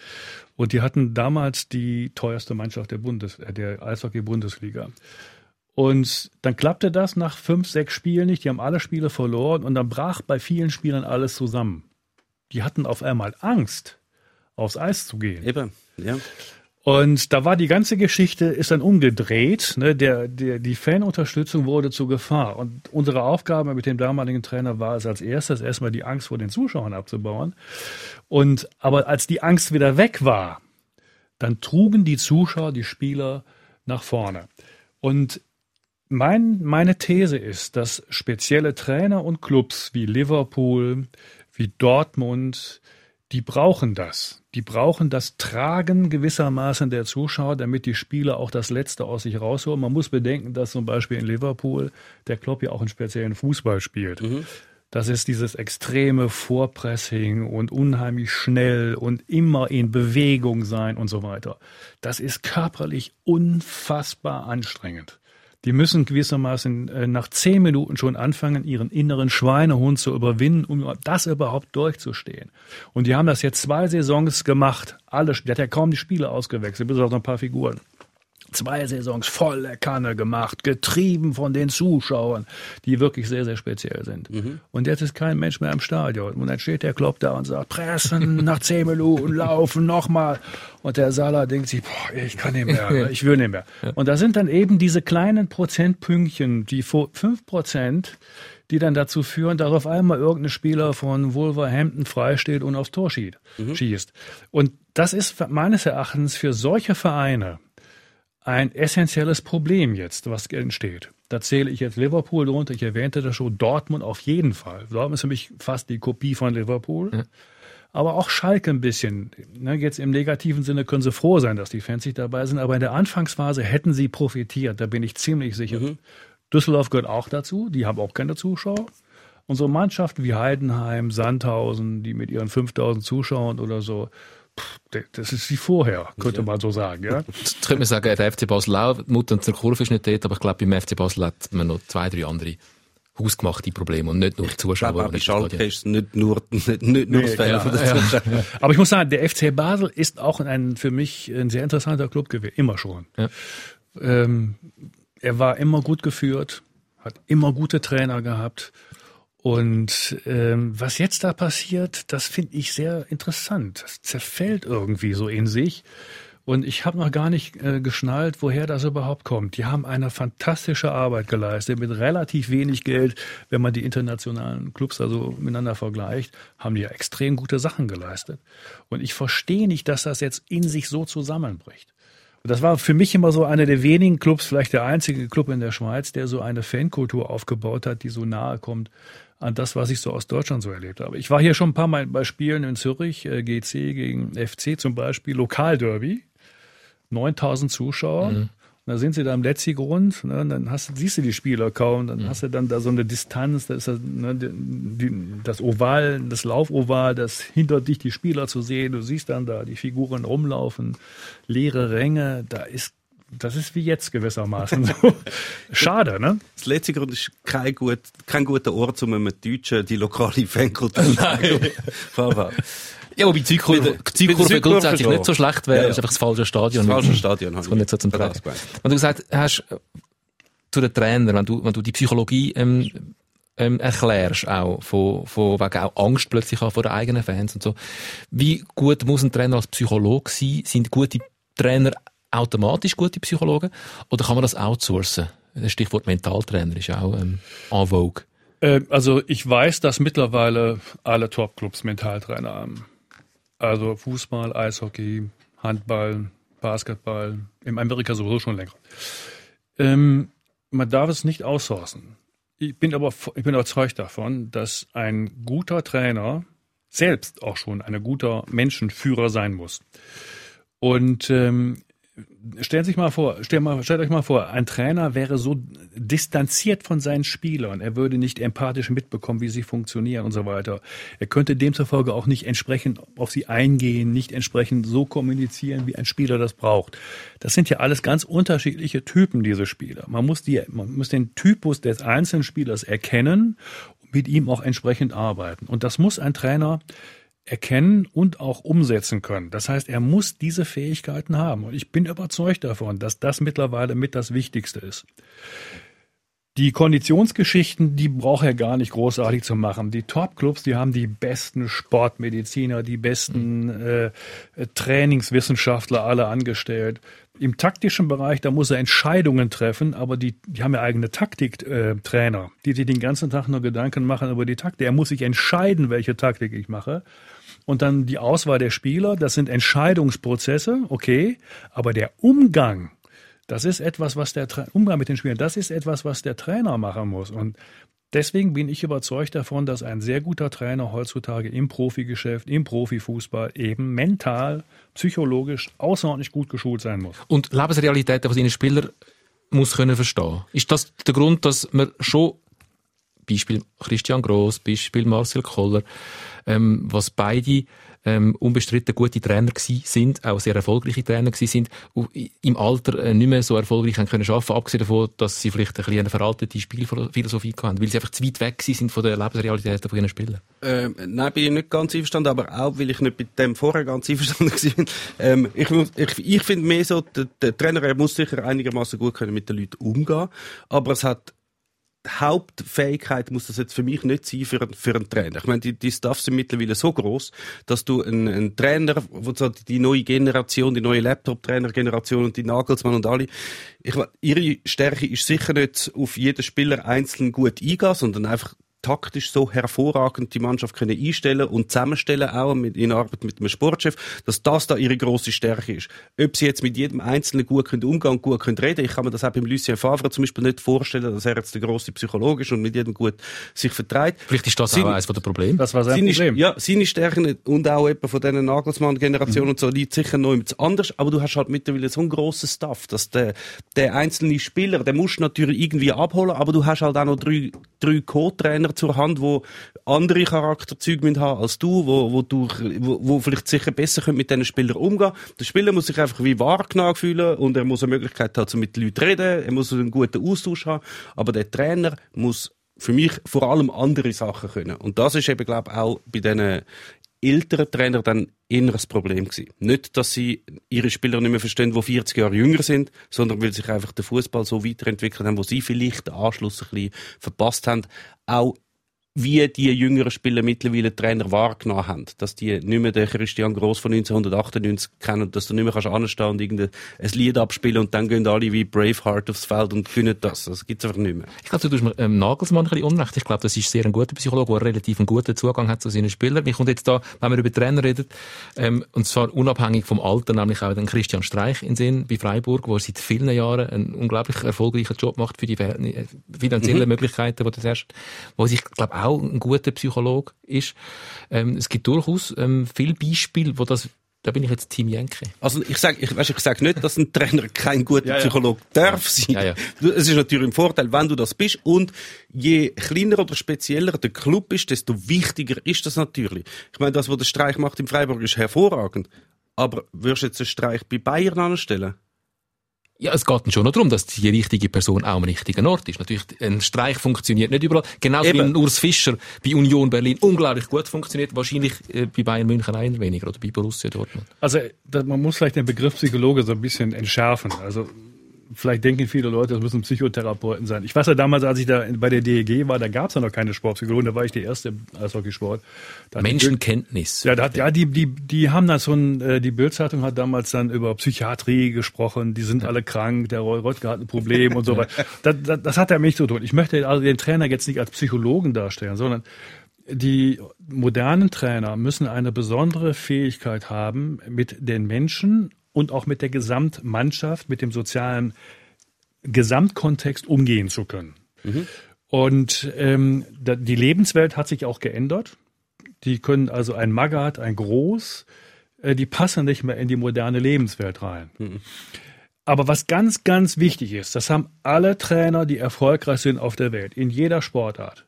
Und die hatten damals die teuerste Mannschaft der Bundes, der Eishockey-Bundesliga. Und dann klappte das nach fünf, sechs Spielen nicht. Die haben alle Spiele verloren und dann brach bei vielen Spielern alles zusammen. Die hatten auf einmal Angst, aufs Eis zu gehen. Eben, ja. Und da war die ganze Geschichte, ist dann umgedreht. Ne? Der, der, die Fanunterstützung wurde zur Gefahr. Und unsere Aufgabe mit dem damaligen Trainer war es als erstes, erstmal die Angst vor den Zuschauern abzubauen. Und, aber als die Angst wieder weg war, dann trugen die Zuschauer, die Spieler nach vorne. Und mein, meine These ist, dass spezielle Trainer und Clubs wie Liverpool, wie Dortmund, die brauchen das. Die brauchen das Tragen gewissermaßen der Zuschauer, damit die Spieler auch das Letzte aus sich rausholen. Man muss bedenken, dass zum Beispiel in Liverpool der Klopp ja auch einen speziellen Fußball spielt. Mhm. Das ist dieses extreme Vorpressing und unheimlich schnell und immer in Bewegung sein und so weiter. Das ist körperlich unfassbar anstrengend. Die müssen gewissermaßen äh, nach zehn Minuten schon anfangen, ihren inneren Schweinehund zu überwinden, um das überhaupt durchzustehen. Und die haben das jetzt zwei Saisons gemacht. Alle, der hat ja kaum die Spiele ausgewechselt, bis auf ein paar Figuren zwei Saisons volle Kanne gemacht, getrieben von den Zuschauern, die wirklich sehr, sehr speziell sind. Mhm. Und jetzt ist kein Mensch mehr im Stadion. Und dann steht der Klopp da und sagt, pressen, nach zehn Minuten laufen, nochmal. Und der Salah denkt sich, boah, ich kann nicht mehr, ich will nicht mehr. Und da sind dann eben diese kleinen Prozentpünktchen, die fünf Prozent, die dann dazu führen, dass auf einmal irgendein Spieler von Wolverhampton freisteht und aufs Tor schießt. Mhm. Und das ist meines Erachtens für solche Vereine, ein essentielles Problem jetzt, was entsteht. Da zähle ich jetzt Liverpool drunter. Ich erwähnte das schon. Dortmund auf jeden Fall. Dortmund ist für mich fast die Kopie von Liverpool. Ja. Aber auch Schalke ein bisschen. Ne, jetzt im negativen Sinne können sie froh sein, dass die Fans nicht dabei sind. Aber in der Anfangsphase hätten sie profitiert. Da bin ich ziemlich sicher. Mhm. Düsseldorf gehört auch dazu. Die haben auch keine Zuschauer. Unsere Mannschaften wie Heidenheim, Sandhausen, die mit ihren 5000 Zuschauern oder so, das ist wie vorher, könnte ja. man so sagen. Ja? Jetzt könnte man sagen, der FC Basel Mutter zur Kurve ist nicht dort, aber ich glaube, beim FC Basel hat man noch zwei, drei andere hausgemachte Probleme und nicht nur die Zuschauer. Aber bei Schalke ist nicht nur, nicht, nicht nur nee, das Fehler ja, von der Zuschauer. Ja. Aber ich muss sagen, der FC Basel ist auch ein, für mich ein sehr interessanter Club gewesen, immer schon. Ja. Ähm, er war immer gut geführt, hat immer gute Trainer gehabt und ähm, was jetzt da passiert, das finde ich sehr interessant. Das zerfällt irgendwie so in sich. Und ich habe noch gar nicht äh, geschnallt, woher das überhaupt kommt. Die haben eine fantastische Arbeit geleistet mit relativ wenig Geld. Wenn man die internationalen Clubs also miteinander vergleicht, haben die ja extrem gute Sachen geleistet. Und ich verstehe nicht, dass das jetzt in sich so zusammenbricht. Und das war für mich immer so einer der wenigen Clubs, vielleicht der einzige Club in der Schweiz, der so eine Fankultur aufgebaut hat, die so nahe kommt an das, was ich so aus Deutschland so erlebt habe. Ich war hier schon ein paar Mal bei Spielen in Zürich, äh, GC gegen FC zum Beispiel, Lokalderby, 9000 Zuschauer. Mhm. Da sind sie da im Letzigrund, ne, dann hast, siehst du die Spieler kaum, dann mhm. hast du dann da so eine Distanz, da ist das, ne, die, das Oval, das Laufoval, das hinter dich die Spieler zu sehen, du siehst dann da die Figuren rumlaufen, leere Ränge, da ist das ist wie jetzt gewissermaßen so. Schade, ne? Das letzte Grund ist kein, gut, kein guter Ort, um mit Deutschen die lokale Fankultur zu sagen. Ja, aber bei Zeitkurve, Zeitkurve grundsätzlich nicht so schlecht wäre, ja, ja. ist einfach das falsche Stadion. Das falsche Stadion. Das kommt nicht so zum Tragen. Wenn du gesagt hast, zu den Trainern, wenn du, wenn du die Psychologie, ähm, ähm, erklärst auch, von, von wegen auch Angst plötzlich auch vor den eigenen Fans und so. Wie gut muss ein Trainer als Psychologe sein? Sind gute Trainer automatisch gute Psychologen oder kann man das outsourcen? Das Stichwort Mentaltrainer ist auch ähm, en vogue. Äh, also ich weiß, dass mittlerweile alle Topclubs Mentaltrainer haben. Also Fußball, Eishockey, Handball, Basketball, in Amerika sowieso schon länger. Ähm, man darf es nicht outsourcen. Ich bin aber ich bin überzeugt davon, dass ein guter Trainer selbst auch schon ein guter Menschenführer sein muss. Und ähm, stellen Sie sich mal vor, stellt, mal, stellt euch mal vor, ein Trainer wäre so distanziert von seinen Spielern, er würde nicht empathisch mitbekommen, wie sie funktionieren und so weiter. Er könnte demzufolge auch nicht entsprechend auf sie eingehen, nicht entsprechend so kommunizieren, wie ein Spieler das braucht. Das sind ja alles ganz unterschiedliche Typen, diese Spieler. Man muss die, man muss den Typus des einzelnen Spielers erkennen und mit ihm auch entsprechend arbeiten. Und das muss ein Trainer erkennen und auch umsetzen können. Das heißt, er muss diese Fähigkeiten haben. Und ich bin überzeugt davon, dass das mittlerweile mit das Wichtigste ist. Die Konditionsgeschichten, die braucht er gar nicht großartig zu machen. Die Top-Clubs, die haben die besten Sportmediziner, die besten äh, Trainingswissenschaftler alle angestellt. Im taktischen Bereich, da muss er Entscheidungen treffen, aber die, die haben ja eigene Taktiktrainer, äh, die sich den ganzen Tag nur Gedanken machen über die Taktik. Er muss sich entscheiden, welche Taktik ich mache. Und dann die Auswahl der Spieler, das sind Entscheidungsprozesse, okay, aber der Umgang das ist etwas, was der Tra Umgang mit den Spielern, das ist etwas, was der Trainer machen muss. Und deswegen bin ich überzeugt davon, dass ein sehr guter Trainer heutzutage im Profigeschäft, im Profifußball eben mental, psychologisch außerordentlich gut geschult sein muss. Und Lebensrealitäten von seinen Spielern muss können verstehen. Ist das der Grund, dass man schon Beispiel Christian Gross, Beispiel Marcel Koller, ähm, was beide ähm, unbestritten gute Trainer gewesen sind, auch sehr erfolgreiche Trainer gewesen sind, im Alter äh, nicht mehr so erfolgreich haben können arbeiten, abgesehen davon, dass sie vielleicht ein bisschen eine veraltete Spielphilosophie hatten, weil sie einfach zu weit weg sind von der Lebensrealität von ihren Spielern. Ähm, nein, bin ich nicht ganz einverstanden, aber auch, weil ich nicht mit dem vorher ganz einverstanden war. Ähm, ich, ich, ich finde mehr so, der, der Trainer er muss sicher einigermaßen gut können mit den Leuten umgehen, aber es hat Hauptfähigkeit muss das jetzt für mich nicht sein für, für einen Trainer. Ich meine, die, die Staffs sind mittlerweile so groß, dass du einen, einen Trainer, die neue Generation, die neue Laptop-Trainer-Generation und die Nagelsmann und alle, ich, ihre Stärke ist sicher nicht auf jeden Spieler einzeln gut eingehen, sondern einfach taktisch so hervorragend die Mannschaft können einstellen und zusammenstellen, auch mit, in Arbeit mit dem Sportchef, dass das da ihre große Stärke ist. Ob sie jetzt mit jedem Einzelnen gut können umgehen und gut können reden, ich kann mir das auch beim Lucien Favre zum Beispiel nicht vorstellen, dass er jetzt der große Psychologe ist und mit jedem gut sich vertreibt. Vielleicht ist das Seine, auch eines der Probleme. Das war sein seine, Problem. Ja, seine Stärken und auch etwa von diesen Nagelsmann-Generationen mhm. und so liegt sicher noch anders, aber du hast halt mittlerweile so einen grossen Staff, dass der, der einzelne Spieler, der musst natürlich irgendwie abholen, aber du hast halt auch noch drei, drei Co-Trainer Trainer zur Hand, wo andere Charakterzüge haben als du, wo, wo du, wo, wo vielleicht sicher besser mit diesen Spielern umgehen. Der Spieler muss sich einfach wie wahrgenommen fühlen und er muss eine Möglichkeit haben, mit den Leuten reden, er muss einen guten Austausch haben, aber der Trainer muss für mich vor allem andere Sachen können. Und das ist eben, glaube ich, auch bei diesen älteren Trainer dann eher ein Problem gewesen. Nicht, dass sie ihre Spieler nicht mehr verstehen, die 40 Jahre jünger sind, sondern weil sich einfach der Fußball so weiterentwickelt haben, wo sie vielleicht den Anschluss ein bisschen verpasst haben. Auch wie die jüngeren Spieler mittlerweile Trainer wahrgenommen haben. Dass die nicht mehr den Christian Gross von 1998 kennen, dass du nicht mehr kannst anstehen und irgendein ein Lied abspielen und dann gehen alle wie Braveheart aufs Feld und können das. Das gibt's einfach nicht mehr. Ich glaube, du tust mir ähm, Nagelsmann ein bisschen unrecht. Ich glaube, das ist sehr ein guter Psychologe, der relativ einen guten Zugang hat zu seinen Spielern. Mir kommt jetzt da, wenn wir über Trainer reden, ähm, und zwar unabhängig vom Alter, nämlich auch den Christian Streich in Sinn bei Freiburg, wo er seit vielen Jahren einen unglaublich erfolgreichen Job macht für die finanziellen mhm. Möglichkeiten, die du hast, wo sich, glaube auch ein guter Psychologe ist. Ähm, es gibt durchaus ähm, viele Beispiele, wo das da bin ich jetzt Team Jenke. Also ich sage ich, weißt, ich sag nicht, dass ein Trainer kein guter ja, Psychologe ja. darf sein. Ja, ja. Es ist natürlich ein Vorteil, wenn du das bist. Und je kleiner oder spezieller der Club ist, desto wichtiger ist das natürlich. Ich meine, das, was der Streich macht im Freiburg, ist hervorragend. Aber würdest du jetzt einen Streich bei Bayern anstellen? Ja, es geht schon noch darum, dass die richtige Person auch am richtigen Ort ist. Natürlich, ein Streich funktioniert nicht überall. Genau wie ein Urs Fischer bei Union Berlin unglaublich gut funktioniert. Wahrscheinlich äh, bei Bayern München einer weniger oder bei Borussia Dortmund. Also, man muss vielleicht den Begriff Psychologe so ein bisschen entschärfen. Also, vielleicht denken viele Leute, das müssen Psychotherapeuten sein. Ich weiß ja damals, als ich da bei der DEG war, da gab es ja noch keine Sportpsychologen, da war ich der erste Eishockeysport. Menschenkenntnis. Ja, da ja, die, die, die haben da so ein, äh, die Bildzeitung hat damals dann über Psychiatrie gesprochen, die sind alle krank, der Roy Röttger hat ein Problem und so weiter. Das, das, das hat er mich so tun. Ich möchte also den Trainer jetzt nicht als Psychologen darstellen, sondern die modernen Trainer müssen eine besondere Fähigkeit haben, mit den Menschen und auch mit der Gesamtmannschaft, mit dem sozialen Gesamtkontext umgehen zu können. Mhm. Und ähm, die Lebenswelt hat sich auch geändert. Die können also ein Magath, ein Groß, äh, die passen nicht mehr in die moderne Lebenswelt rein. Mhm. Aber was ganz, ganz wichtig ist, das haben alle Trainer, die erfolgreich sind auf der Welt, in jeder Sportart.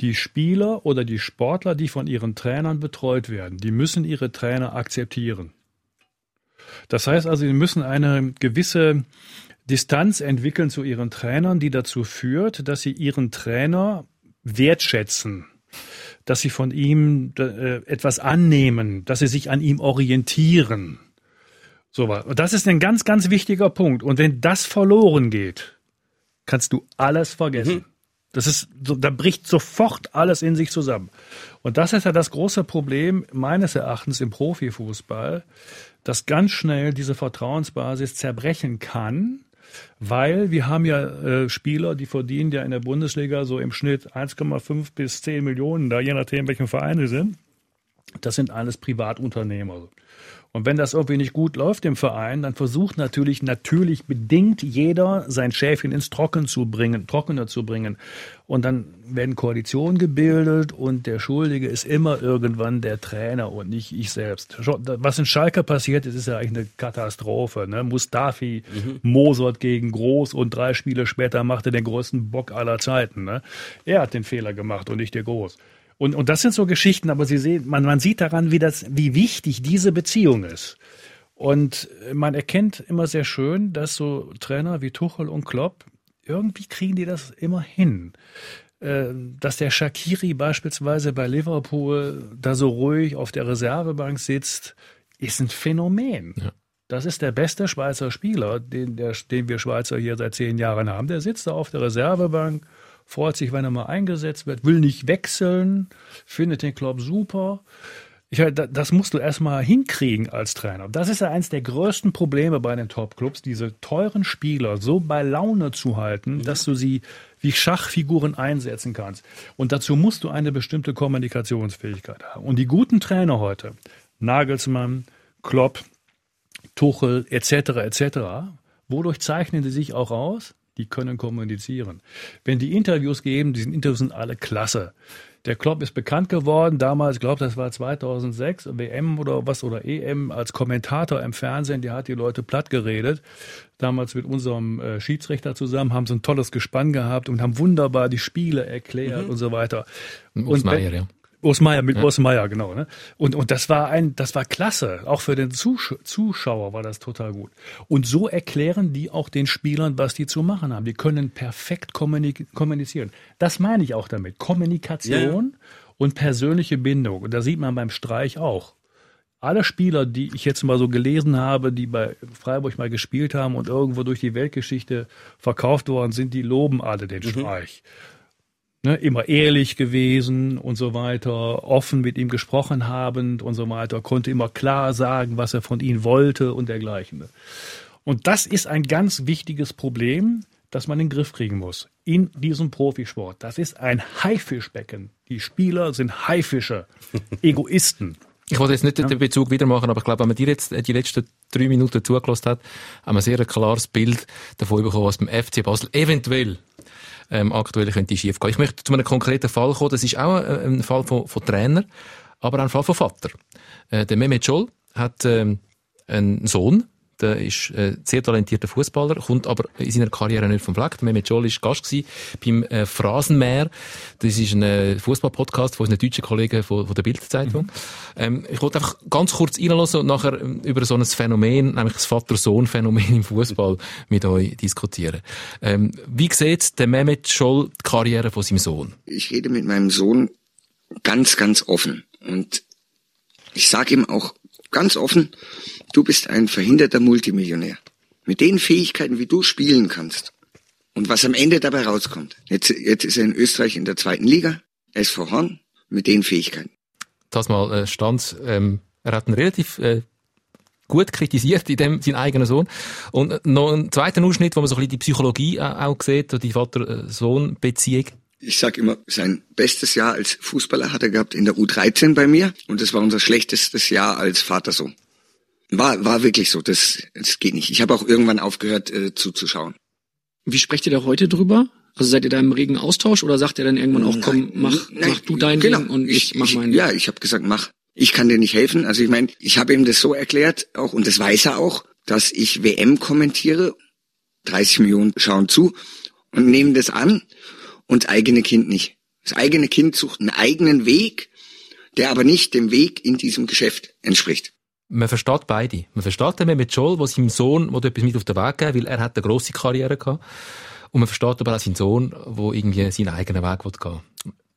Die Spieler oder die Sportler, die von ihren Trainern betreut werden, die müssen ihre Trainer akzeptieren. Das heißt also, sie müssen eine gewisse Distanz entwickeln zu ihren Trainern, die dazu führt, dass sie ihren Trainer wertschätzen dass sie von ihm äh, etwas annehmen, dass sie sich an ihm orientieren. So was. Und das ist ein ganz, ganz wichtiger Punkt. Und wenn das verloren geht, kannst du alles vergessen. Mhm. Das ist, so, da bricht sofort alles in sich zusammen. Und das ist ja das große Problem meines Erachtens im Profifußball, dass ganz schnell diese Vertrauensbasis zerbrechen kann, weil wir haben ja äh, Spieler, die verdienen ja in der Bundesliga so im Schnitt 1,5 bis 10 Millionen, da je nachdem, welchen Verein sie sind. Das sind alles Privatunternehmer. Und wenn das irgendwie nicht gut läuft im Verein, dann versucht natürlich, natürlich bedingt jeder sein Schäfchen ins Trocken zu bringen, trockener zu bringen. Und dann werden Koalitionen gebildet und der Schuldige ist immer irgendwann der Trainer und nicht ich selbst. Was in Schalke passiert ist, ist ja eigentlich eine Katastrophe. Ne? Mustafi, mhm. Mosert gegen Groß und drei Spiele später machte den größten Bock aller Zeiten. Ne? Er hat den Fehler gemacht und nicht der Groß. Und, und das sind so Geschichten, aber Sie sehen, man, man sieht daran, wie, das, wie wichtig diese Beziehung ist. Und man erkennt immer sehr schön, dass so Trainer wie Tuchel und Klopp, irgendwie kriegen die das immer hin. Äh, dass der Shakiri beispielsweise bei Liverpool da so ruhig auf der Reservebank sitzt, ist ein Phänomen. Ja. Das ist der beste Schweizer Spieler, den, der, den wir Schweizer hier seit zehn Jahren haben. Der sitzt da auf der Reservebank freut sich, wenn er mal eingesetzt wird, will nicht wechseln, findet den Club super. Ich, das musst du erstmal hinkriegen als Trainer. Das ist ja eins der größten Probleme bei den Top-Clubs, diese teuren Spieler so bei Laune zu halten, mhm. dass du sie wie Schachfiguren einsetzen kannst. Und dazu musst du eine bestimmte Kommunikationsfähigkeit haben. Und die guten Trainer heute, Nagelsmann, Klopp, Tuchel etc. etc., wodurch zeichnen sie sich auch aus? Die können kommunizieren. Wenn die Interviews geben, diese Interviews sind alle klasse. Der Klopp ist bekannt geworden, damals, ich glaube, das war 2006, WM oder was, oder EM, als Kommentator im Fernsehen, der hat die Leute platt geredet. Damals mit unserem äh, Schiedsrichter zusammen, haben sie ein tolles Gespann gehabt und haben wunderbar die Spiele erklärt mhm. und so weiter. Und, und Meier, ja. Osmeier mit ja. Osmeier, genau. Ne? Und, und das war ein, das war klasse. Auch für den Zusch Zuschauer war das total gut. Und so erklären die auch den Spielern, was die zu machen haben. Die können perfekt kommunizieren. Das meine ich auch damit. Kommunikation ja. und persönliche Bindung. Und da sieht man beim Streich auch. Alle Spieler, die ich jetzt mal so gelesen habe, die bei Freiburg mal gespielt haben und irgendwo durch die Weltgeschichte verkauft worden sind, die loben alle den mhm. Ne, immer ehrlich gewesen und so weiter, offen mit ihm gesprochen habend und so weiter, konnte immer klar sagen, was er von ihm wollte und dergleichen. Und das ist ein ganz wichtiges Problem, das man in den Griff kriegen muss in diesem Profisport. Das ist ein Haifischbecken. Die Spieler sind Haifische, Egoisten. Ich wollte jetzt nicht ja. den Bezug wieder machen, aber ich glaube, wenn man dir jetzt die letzten drei Minuten zugelassen hat, haben wir ein sehr klares Bild davon bekommen, was beim FC Basel eventuell ähm, aktuell könnte schief gehen. Ich möchte zu einem konkreten Fall kommen. Das ist auch ein, ein Fall von, von Trainer, aber auch ein Fall von Vater. Äh, der Mehmet Scholl hat ähm, einen Sohn, der ist äh, sehr talentierter Fußballer, kommt aber in seiner Karriere nicht vom Fleck. Mehmet Scholl war Gast beim äh, Phrasenmäher. Das ist ein äh, Fußball-Podcast von unseren deutschen Kollegen von, von der Bildzeitung. Mhm. Ähm, ich wollte einfach ganz kurz reinlassen und nachher ähm, über so ein Phänomen, nämlich das Vater-Sohn-Phänomen im Fußball mit euch diskutieren. Ähm, wie sieht der Mehmet Scholl die Karriere von seinem Sohn? Ich rede mit meinem Sohn ganz, ganz offen und ich sage ihm auch ganz offen, du bist ein verhinderter Multimillionär. Mit den Fähigkeiten, wie du spielen kannst. Und was am Ende dabei rauskommt. Jetzt, jetzt ist er in Österreich in der zweiten Liga, SV Horn, mit den Fähigkeiten. Das mal äh, stand, ähm, er hat einen relativ äh, gut kritisiert in dem, seinen eigenen Sohn. Und äh, noch ein zweiter Ausschnitt, wo man so ein bisschen die Psychologie äh, auch sieht, die Vater-Sohn-Beziehung. Ich sag immer, sein bestes Jahr als Fußballer hat er gehabt in der U13 bei mir und das war unser schlechtestes Jahr als Vater-Sohn. War, war wirklich so, das, das geht nicht. Ich habe auch irgendwann aufgehört äh, zuzuschauen. Wie sprecht ihr da heute drüber? Also seid ihr da im regen Austausch oder sagt ihr dann irgendwann auch, komm, mach, nein, mach du dein genau. Ding und ich, ich mach mein Ding? Ja, ich habe gesagt, mach. Ich kann dir nicht helfen. Also ich meine, ich habe ihm das so erklärt, auch und das weiß er auch, dass ich WM kommentiere. 30 Millionen schauen zu und nehmen das an und das eigene Kind nicht. Das eigene Kind sucht einen eigenen Weg, der aber nicht dem Weg in diesem Geschäft entspricht man versteht beide. Man versteht den mit Joel, der seinem Sohn etwas mit auf den Weg geben will, weil er hat eine grosse Karriere gehabt. Und man versteht aber auch seinen Sohn, der irgendwie seinen eigenen Weg gehen will.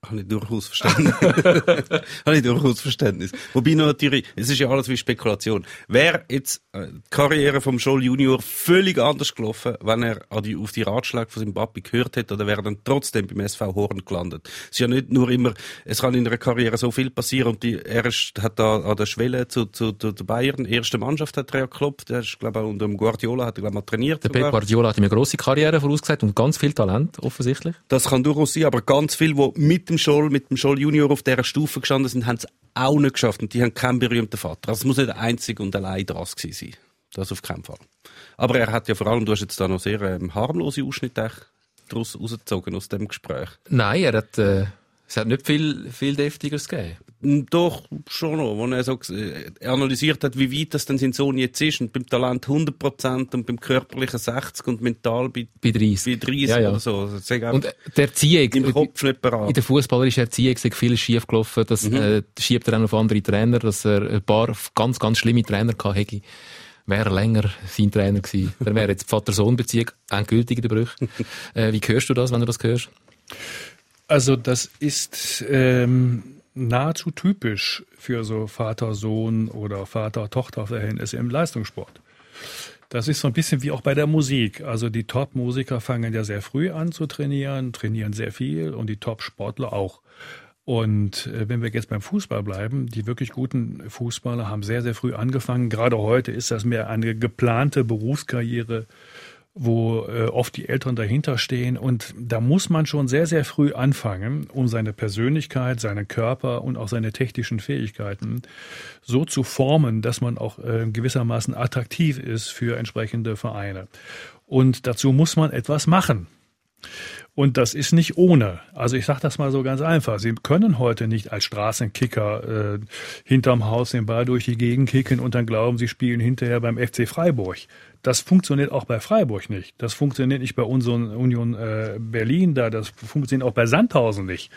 Habe ich durchaus Verständnis. habe ich durchaus Verständnis. Wobei natürlich, es ist ja alles wie Spekulation. Wäre jetzt äh, die Karriere vom Scholl Junior völlig anders gelaufen, wenn er die, auf die Ratschläge von seinem Papi gehört hätte, oder wäre er dann trotzdem beim SV Horn gelandet? Es ist ja nicht nur immer, es kann in einer Karriere so viel passieren und die, er ist, hat da an der Schwelle zu, zu, zu der Bayern, erste Mannschaft hat er ja geklopft, er ist, glaube ich, unter dem Guardiola hat er, glaube ich, mal trainiert. Der Pep Guardiola hat ihm eine grosse Karriere vorausgesagt und ganz viel Talent, offensichtlich. Das kann durchaus sein, aber ganz viel, wo mit dem Scholl, mit dem Scholl Junior auf dieser Stufe gestanden sind, haben es auch nicht geschafft. Und die haben keinen berühmten Vater. Also es muss nicht der einzige und allein das gewesen sein. Das auf keinen Fall. Aber er hat ja vor allem, du hast jetzt da noch sehr ähm, harmlose Ausschnitte daraus aus dem Gespräch. Nein, er hat, äh, es hat nicht viel, viel Deftigeres gegeben. Doch, schon noch. Wo er so äh, analysiert hat, wie weit das denn sein Sohn jetzt ist. Und beim Talent 100% und beim körperlichen 60% und mental bei, bei 30. Bei 30 ja, ja. oder so. Also, und der Erziehung, im Kopf nicht bereit. in der fußballerischen Erziehung ist viel schief gelaufen. Das mhm. äh, schiebt er auch auf andere Trainer, dass er ein paar ganz, ganz schlimme Trainer gehabt hätte. Wäre er länger sein Trainer gewesen. Dann wäre jetzt Vater-Sohn-Beziehung endgültig in der Brüche. äh, wie hörst du das, wenn du das hörst? Also das ist... Ähm nahezu typisch für so Vater-Sohn oder Vater-Tochter-Verhältnisse im Leistungssport. Das ist so ein bisschen wie auch bei der Musik. Also die Top-Musiker fangen ja sehr früh an zu trainieren, trainieren sehr viel und die Top-Sportler auch. Und äh, wenn wir jetzt beim Fußball bleiben, die wirklich guten Fußballer haben sehr, sehr früh angefangen. Gerade heute ist das mehr eine geplante Berufskarriere wo äh, oft die Eltern dahinter stehen. Und da muss man schon sehr, sehr früh anfangen, um seine Persönlichkeit, seinen Körper und auch seine technischen Fähigkeiten so zu formen, dass man auch äh, gewissermaßen attraktiv ist für entsprechende Vereine. Und dazu muss man etwas machen. Und das ist nicht ohne. Also ich sage das mal so ganz einfach. Sie können heute nicht als Straßenkicker äh, hinterm Haus den Ball durch die Gegend kicken und dann glauben, sie spielen hinterher beim FC Freiburg. Das funktioniert auch bei Freiburg nicht. Das funktioniert nicht bei unseren Union äh, Berlin da. Das funktioniert auch bei Sandhausen nicht.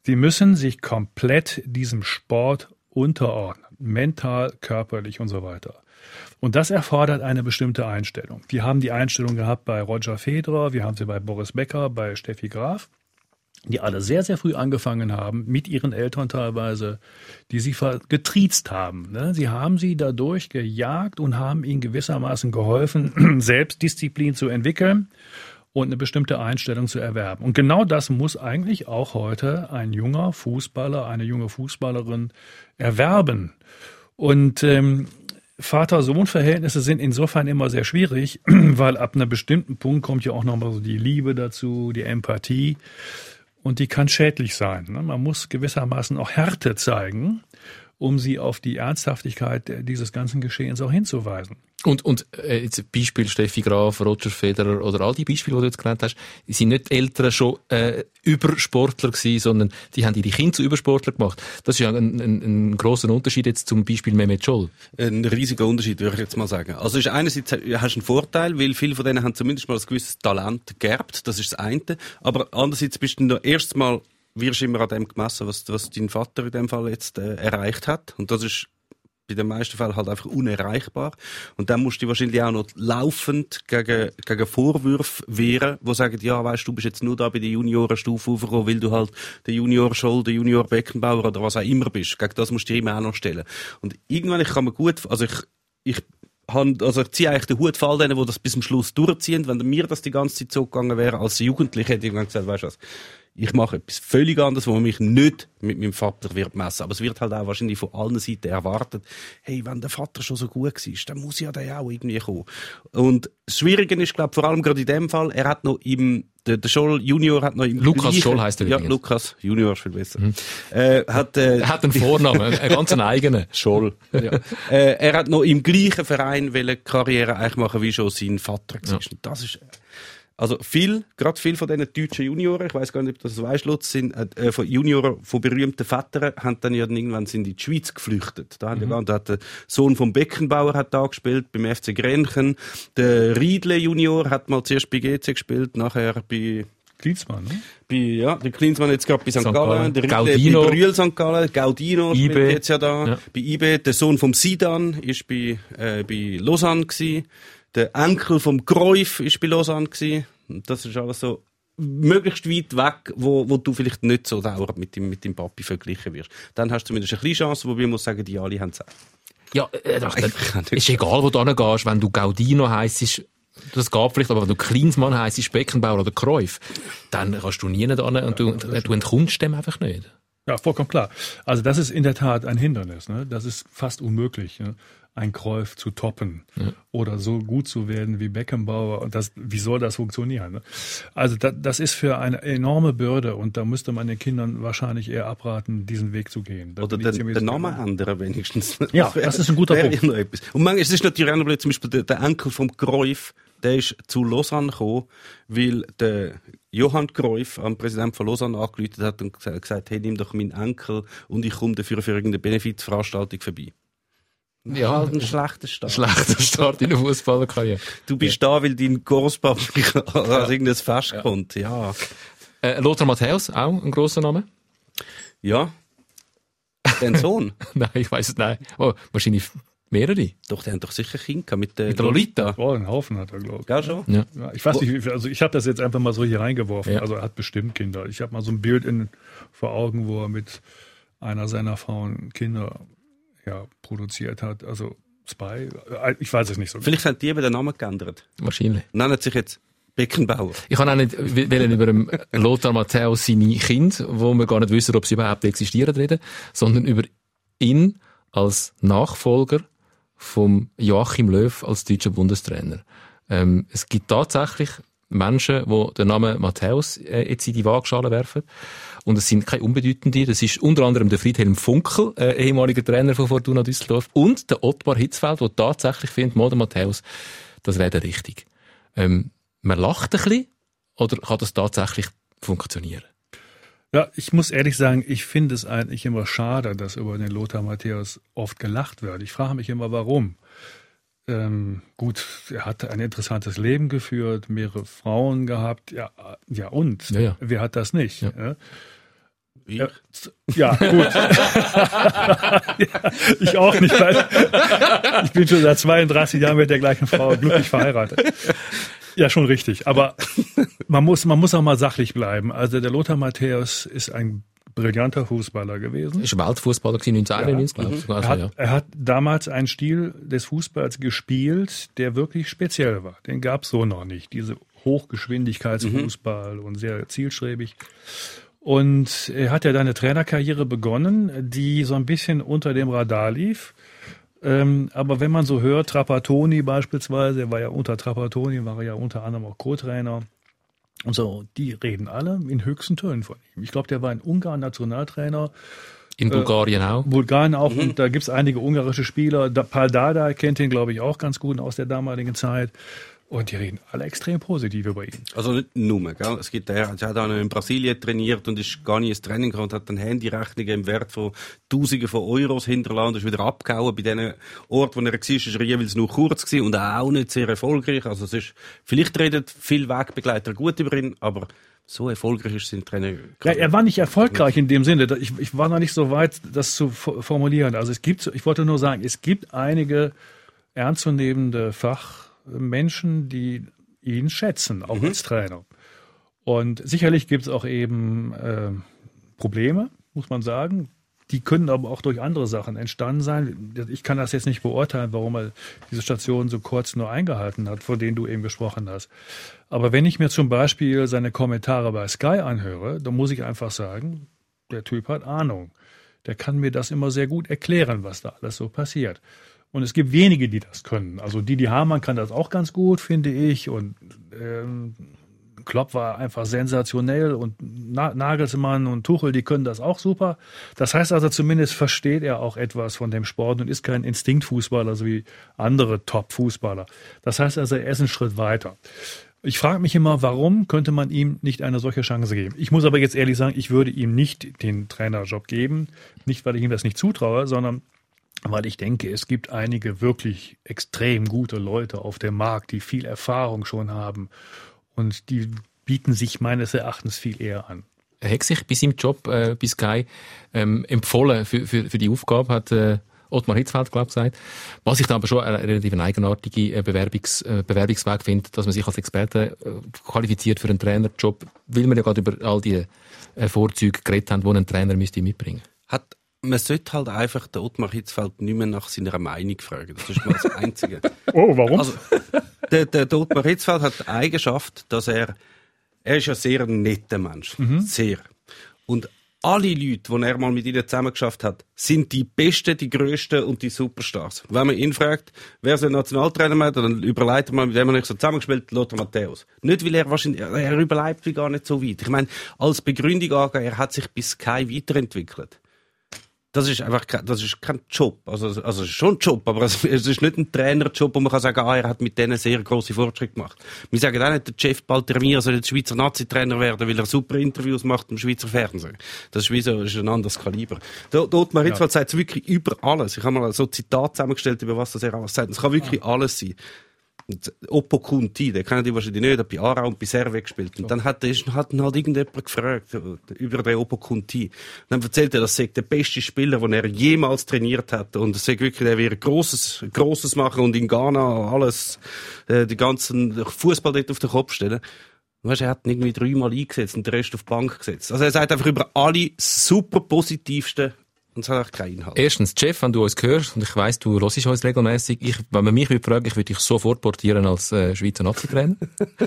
Sie müssen sich komplett diesem Sport unterordnen. Mental, körperlich und so weiter. Und das erfordert eine bestimmte Einstellung. Wir haben die Einstellung gehabt bei Roger Federer, wir haben sie bei Boris Becker, bei Steffi Graf, die alle sehr, sehr früh angefangen haben, mit ihren Eltern teilweise, die sie getriezt haben. Ne? Sie haben sie dadurch gejagt und haben ihnen gewissermaßen geholfen, Selbstdisziplin zu entwickeln und eine bestimmte Einstellung zu erwerben. Und genau das muss eigentlich auch heute ein junger Fußballer, eine junge Fußballerin erwerben. Und ähm, Vater-Sohn-Verhältnisse sind insofern immer sehr schwierig, weil ab einem bestimmten Punkt kommt ja auch nochmal so die Liebe dazu, die Empathie. Und die kann schädlich sein. Ne? Man muss gewissermaßen auch Härte zeigen, um sie auf die Ernsthaftigkeit dieses ganzen Geschehens auch hinzuweisen. Und, und äh, jetzt Beispiel Steffi Graf, Roger Federer oder all die Beispiele, die du jetzt genannt hast, sind nicht Eltern schon äh, Übersportler gewesen, sondern die haben ihre Kinder zu Übersportler gemacht. Das ist ja ein, ein, ein grosser Unterschied jetzt zum Beispiel Mehmet Scholl. Ein riesiger Unterschied, würde ich jetzt mal sagen. Also ist einerseits hast du einen Vorteil, weil viele von denen haben zumindest mal ein gewisses Talent geerbt, das ist das eine. Aber andererseits bist du noch Mal wirst immer an dem gemessen, was, was dein Vater in dem Fall jetzt äh, erreicht hat. Und das ist bei den meisten Fällen halt einfach unerreichbar. Und dann musst du wahrscheinlich auch noch laufend gegen, gegen Vorwürfe wehren, wo sagen, ja, weißt du, bist jetzt nur da bei der Juniorenstufe aufgekommen, weil du halt der Junior Scholl, der Junior Beckenbauer oder was auch immer bist. Gegen das musst du dir immer auch noch stellen. Und irgendwann, kann mir gut, also ich, ich also ich ziehe eigentlich den Hut vor all denen, die das bis zum Schluss durchziehen. Wenn mir das die ganze Zeit so gegangen wäre, als Jugendliche hätte ich irgendwann gesagt, weißt du was, ich mache etwas völlig anderes, wo man mich nicht mit meinem Vater wird messen. Aber es wird halt auch wahrscheinlich von allen Seiten erwartet, hey, wenn der Vater schon so gut war, dann muss ja der auch irgendwie kommen. Und das Schwierige ist, glaube vor allem gerade in dem Fall, er hat noch im der, der Scholl Junior hat noch im Lukas gleichen, Scholl heißt er Ja, übrigens. Lukas Junior ist viel besser. Mhm. Äh, hat, äh, er hat einen Vornamen, einen ganz eigenen. Scholl. Ja. äh, er hat noch im gleichen Verein Karriere eigentlich machen, wie schon sein Vater war. Ja. Das ist also viel, gerade viel von diesen deutschen Junioren, ich weiß gar nicht, ob das weißt, Lutz, sind äh, von Junioren von berühmten Vätern, haben dann ja irgendwann sind in die Schweiz geflüchtet. Da, mhm. ja, da hat der Sohn vom Beckenbauer hat da gespielt beim FC Grenchen. Der Riedle Junior hat mal zuerst bei GC gespielt, nachher bei Klinsmann, ne? Bei, ja, der Klinsmann jetzt gerade bei St. Gallen, der Gaudino. bei Brühl St. Gallen, Gaudino IB. spielt jetzt ja da, ja. bei IB, der Sohn vom Sidan ist bei, äh, bei Lausanne gewesen. Der Enkel vom Greuf ist bei Lausanne gewesen. Das ist alles so möglichst weit weg, wo, wo du vielleicht nicht so dauernd mit dem, mit dem Papi verglichen wirst. Dann hast du zumindest eine kleine Chance, wobei ich muss sagen, die alle haben es auch. Ja, äh, das, ist egal, wo du hingehst, wenn du Gaudino heisst, das geht vielleicht, aber wenn du Klinsmann heisst, Beckenbauer oder Kräuf, dann kannst du nie hin und du, du entkommst dem einfach nicht. Ja, vollkommen klar. Also das ist in der Tat ein Hindernis. Ne? Das ist fast unmöglich. Ne? Ein Kräuf zu toppen ja. oder so gut zu werden wie Beckenbauer. Und das, wie soll das funktionieren? Ne? Also da, das ist für eine enorme Bürde und da müsste man den Kindern wahrscheinlich eher abraten, diesen Weg zu gehen. Da oder den, den Namen ändern wenigstens. Ja, das ist ein guter Punkt. Und manchmal, es ist natürlich auch noch zum Beispiel der, der Enkel vom Kräuf, der ist zu Lausanne gekommen, weil der Johann Cruyff am Präsident von Lausanne angerufen hat und gesagt, hey, nimm doch meinen Enkel und ich komme dafür für irgendeine Benefizveranstaltung vorbei. Ja, halt ein schlechter Start. Schlechter Start in der Fußballerkarriere. Du bist ja. da, weil dein Großpapa an irgendein Fest ja. kommt, ja. Äh, Lothar Matthäus, auch ein grosser Name? Ja. Dein Sohn? nein, ich weiß es nicht. Oh, wahrscheinlich mehrere. Doch, der hat doch sicher Kinder mit der, mit der Lolita. Oh, einen Haufen hat er, glaube ich. Ja, schon? Ja. ja ich weiß nicht, also ich habe das jetzt einfach mal so hier reingeworfen. Ja. Also er hat bestimmt Kinder. Ich habe mal so ein Bild in, vor Augen, wo er mit einer seiner Frauen Kinder ja, produziert hat. Also Spy, äh, ich weiß es nicht so. Vielleicht hat die eben den Namen geändert. Wahrscheinlich. Nennt sich jetzt Beckenbauer. Ich kann auch nicht wollen über Lothar Matthäus seine Kind, wo wir gar nicht wissen, ob sie überhaupt existieren, reden, sondern über ihn als Nachfolger vom Joachim Löw als deutscher Bundestrainer. Ähm, es gibt tatsächlich Menschen, die den Namen Matthäus äh, jetzt in die Waagschale werfen. Und es sind keine unbedeutenden. Das ist unter anderem der Friedhelm Funkel, äh, ehemaliger Trainer von Fortuna Düsseldorf, und der Ottmar Hitzfeld, der tatsächlich findet, Modern Matthäus, das wäre richtig. Ähm, man lacht ein bisschen, oder kann das tatsächlich funktionieren? Ja, ich muss ehrlich sagen, ich finde es eigentlich immer schade, dass über den Lothar Matthäus oft gelacht wird. Ich frage mich immer, warum. Ähm, gut, er hat ein interessantes Leben geführt, mehrere Frauen gehabt, ja, ja und? Ja, ja. Wer hat das nicht? Ja. Ich? Ja, gut. ja, ich auch nicht, weil ich bin schon seit 32 Jahren mit der gleichen Frau glücklich verheiratet. Ja, schon richtig. Aber man muss, man muss auch mal sachlich bleiben. Also der Lothar Matthäus ist ein brillanter Fußballer gewesen. Ist Weltfußballer 1991, ja. glaube ich. Also, er, hat, ja. er hat damals einen Stil des Fußballs gespielt, der wirklich speziell war. Den gab es so noch nicht. Diese Hochgeschwindigkeitsfußball mhm. und sehr zielstrebig. Und er hat ja da eine Trainerkarriere begonnen, die so ein bisschen unter dem Radar lief. Ähm, aber wenn man so hört, Trapattoni beispielsweise, er war ja unter Trapattoni, war er ja unter anderem auch Co-Trainer. Und so, die reden alle in höchsten Tönen von ihm. Ich glaube, der war in Ungarn Nationaltrainer. In Bulgarien äh, auch. Bulgarien auch. Mhm. Und da gibt's einige ungarische Spieler. Da, Pal Dada kennt ihn, glaube ich, auch ganz gut aus der damaligen Zeit. Und die reden alle extrem positiv über ihn. Also nicht nur, gell? Es gibt, er, hat auch noch in Brasilien trainiert und ist gar nicht ins Training gekommen und hat dann Handyrechnungen im Wert von Tausenden von Euros hinterlassen und ist wieder abgehauen. Bei den Orten, wo er war, ist er jeweils nur kurz gewesen und auch nicht sehr erfolgreich. Also es ist, vielleicht reden viele Wegbegleiter gut über ihn, aber so erfolgreich ist sein Trainer. Ja, er war nicht erfolgreich in dem Sinne. Ich, ich war noch nicht so weit, das zu formulieren. Also es gibt, ich wollte nur sagen, es gibt einige ernstzunehmende Fach Menschen, die ihn schätzen, auch mhm. als Trainer. Und sicherlich gibt es auch eben äh, Probleme, muss man sagen. Die können aber auch durch andere Sachen entstanden sein. Ich kann das jetzt nicht beurteilen, warum er diese Station so kurz nur eingehalten hat, von denen du eben gesprochen hast. Aber wenn ich mir zum Beispiel seine Kommentare bei Sky anhöre, dann muss ich einfach sagen, der Typ hat Ahnung. Der kann mir das immer sehr gut erklären, was da alles so passiert. Und es gibt wenige, die das können. Also Didi Hamann kann das auch ganz gut, finde ich. Und ähm, Klopp war einfach sensationell und Na Nagelsmann und Tuchel, die können das auch super. Das heißt also, zumindest versteht er auch etwas von dem Sport und ist kein Instinktfußballer, so wie andere Top-Fußballer. Das heißt also, er ist einen Schritt weiter. Ich frage mich immer, warum könnte man ihm nicht eine solche Chance geben? Ich muss aber jetzt ehrlich sagen, ich würde ihm nicht den Trainerjob geben. Nicht, weil ich ihm das nicht zutraue, sondern weil ich denke, es gibt einige wirklich extrem gute Leute auf dem Markt, die viel Erfahrung schon haben und die bieten sich meines Erachtens viel eher an. Er hat sich bei seinem Job äh, bei Sky ähm, empfohlen für, für, für die Aufgabe, hat äh, Ottmar Hitzfeld, glaube ich, gesagt. Was ich dann aber schon eine relativ eigenartige äh, Bewerbungs, äh, Bewerbungsweg finde, dass man sich als Experte äh, qualifiziert für einen Trainerjob, weil wir ja gerade über all die äh, Vorzüge geredet haben, die ein Trainer müsste mitbringen. Hat man sollte halt einfach den Ottmar Hitzfeld nicht mehr nach seiner Meinung fragen. Das ist mal das Einzige. oh, warum? Also, der, der, der Ottmar Hitzfeld hat die Eigenschaft, dass er, er ist ein sehr netter Mensch. Mhm. Sehr. Und alle Leute, die er mal mit ihnen zusammengeschafft hat, sind die Besten, die Größten und die Superstars. Wenn man ihn fragt, wer soll Nationaltrainer werden, dann überlegt er mal, mit dem er nicht so zusammengespielt, Lothar Matthäus. Nicht, weil er wahrscheinlich, er überlebt wie gar nicht so weit. Ich meine, als Begründung angehen, er hat sich bis kein weiterentwickelt das ist einfach kein, das ist kein Job. Also, also es ist schon ein Job, aber es ist nicht ein Trainerjob, wo man kann sagen, ah, er hat mit denen sehr große Fortschritte gemacht. Wir sagen auch nicht, der Jeff Baltermier soll jetzt Schweizer Nazi-Trainer werden, weil er super Interviews macht im Schweizer Fernsehen. Das ist wie so, ist ein anderes Kaliber. Dort, dort Maritzwald ja. sagt es wirklich über alles. Ich habe mal so ein Zitat zusammengestellt, über was das er alles sagt. Es kann wirklich ja. alles sein. Oppo Kunti, den kennen die wahrscheinlich nicht, hat bei Aarau und bei Serve gespielt. Und dann hat, ist, hat ihn halt irgendjemand gefragt über den Oppo Kunti. dann erzählt er, das sei der beste Spieler, den er jemals trainiert hat. Und es sei wirklich, er wird Grosses, Grosses machen und in Ghana alles, äh, die ganzen Fußball dort auf den Kopf stellen. Weißt, er hat ihn irgendwie dreimal eingesetzt und den Rest auf die Bank gesetzt. Also er sagt einfach über alle super positivsten und es hat auch keinen Inhalt. Erstens, Jeff, wenn du uns hörst, und ich weiss, du hörst uns regelmäßig, ich, wenn man mich fragen ich würde dich sofort portieren als äh, Schweizer Nazi-Trainer.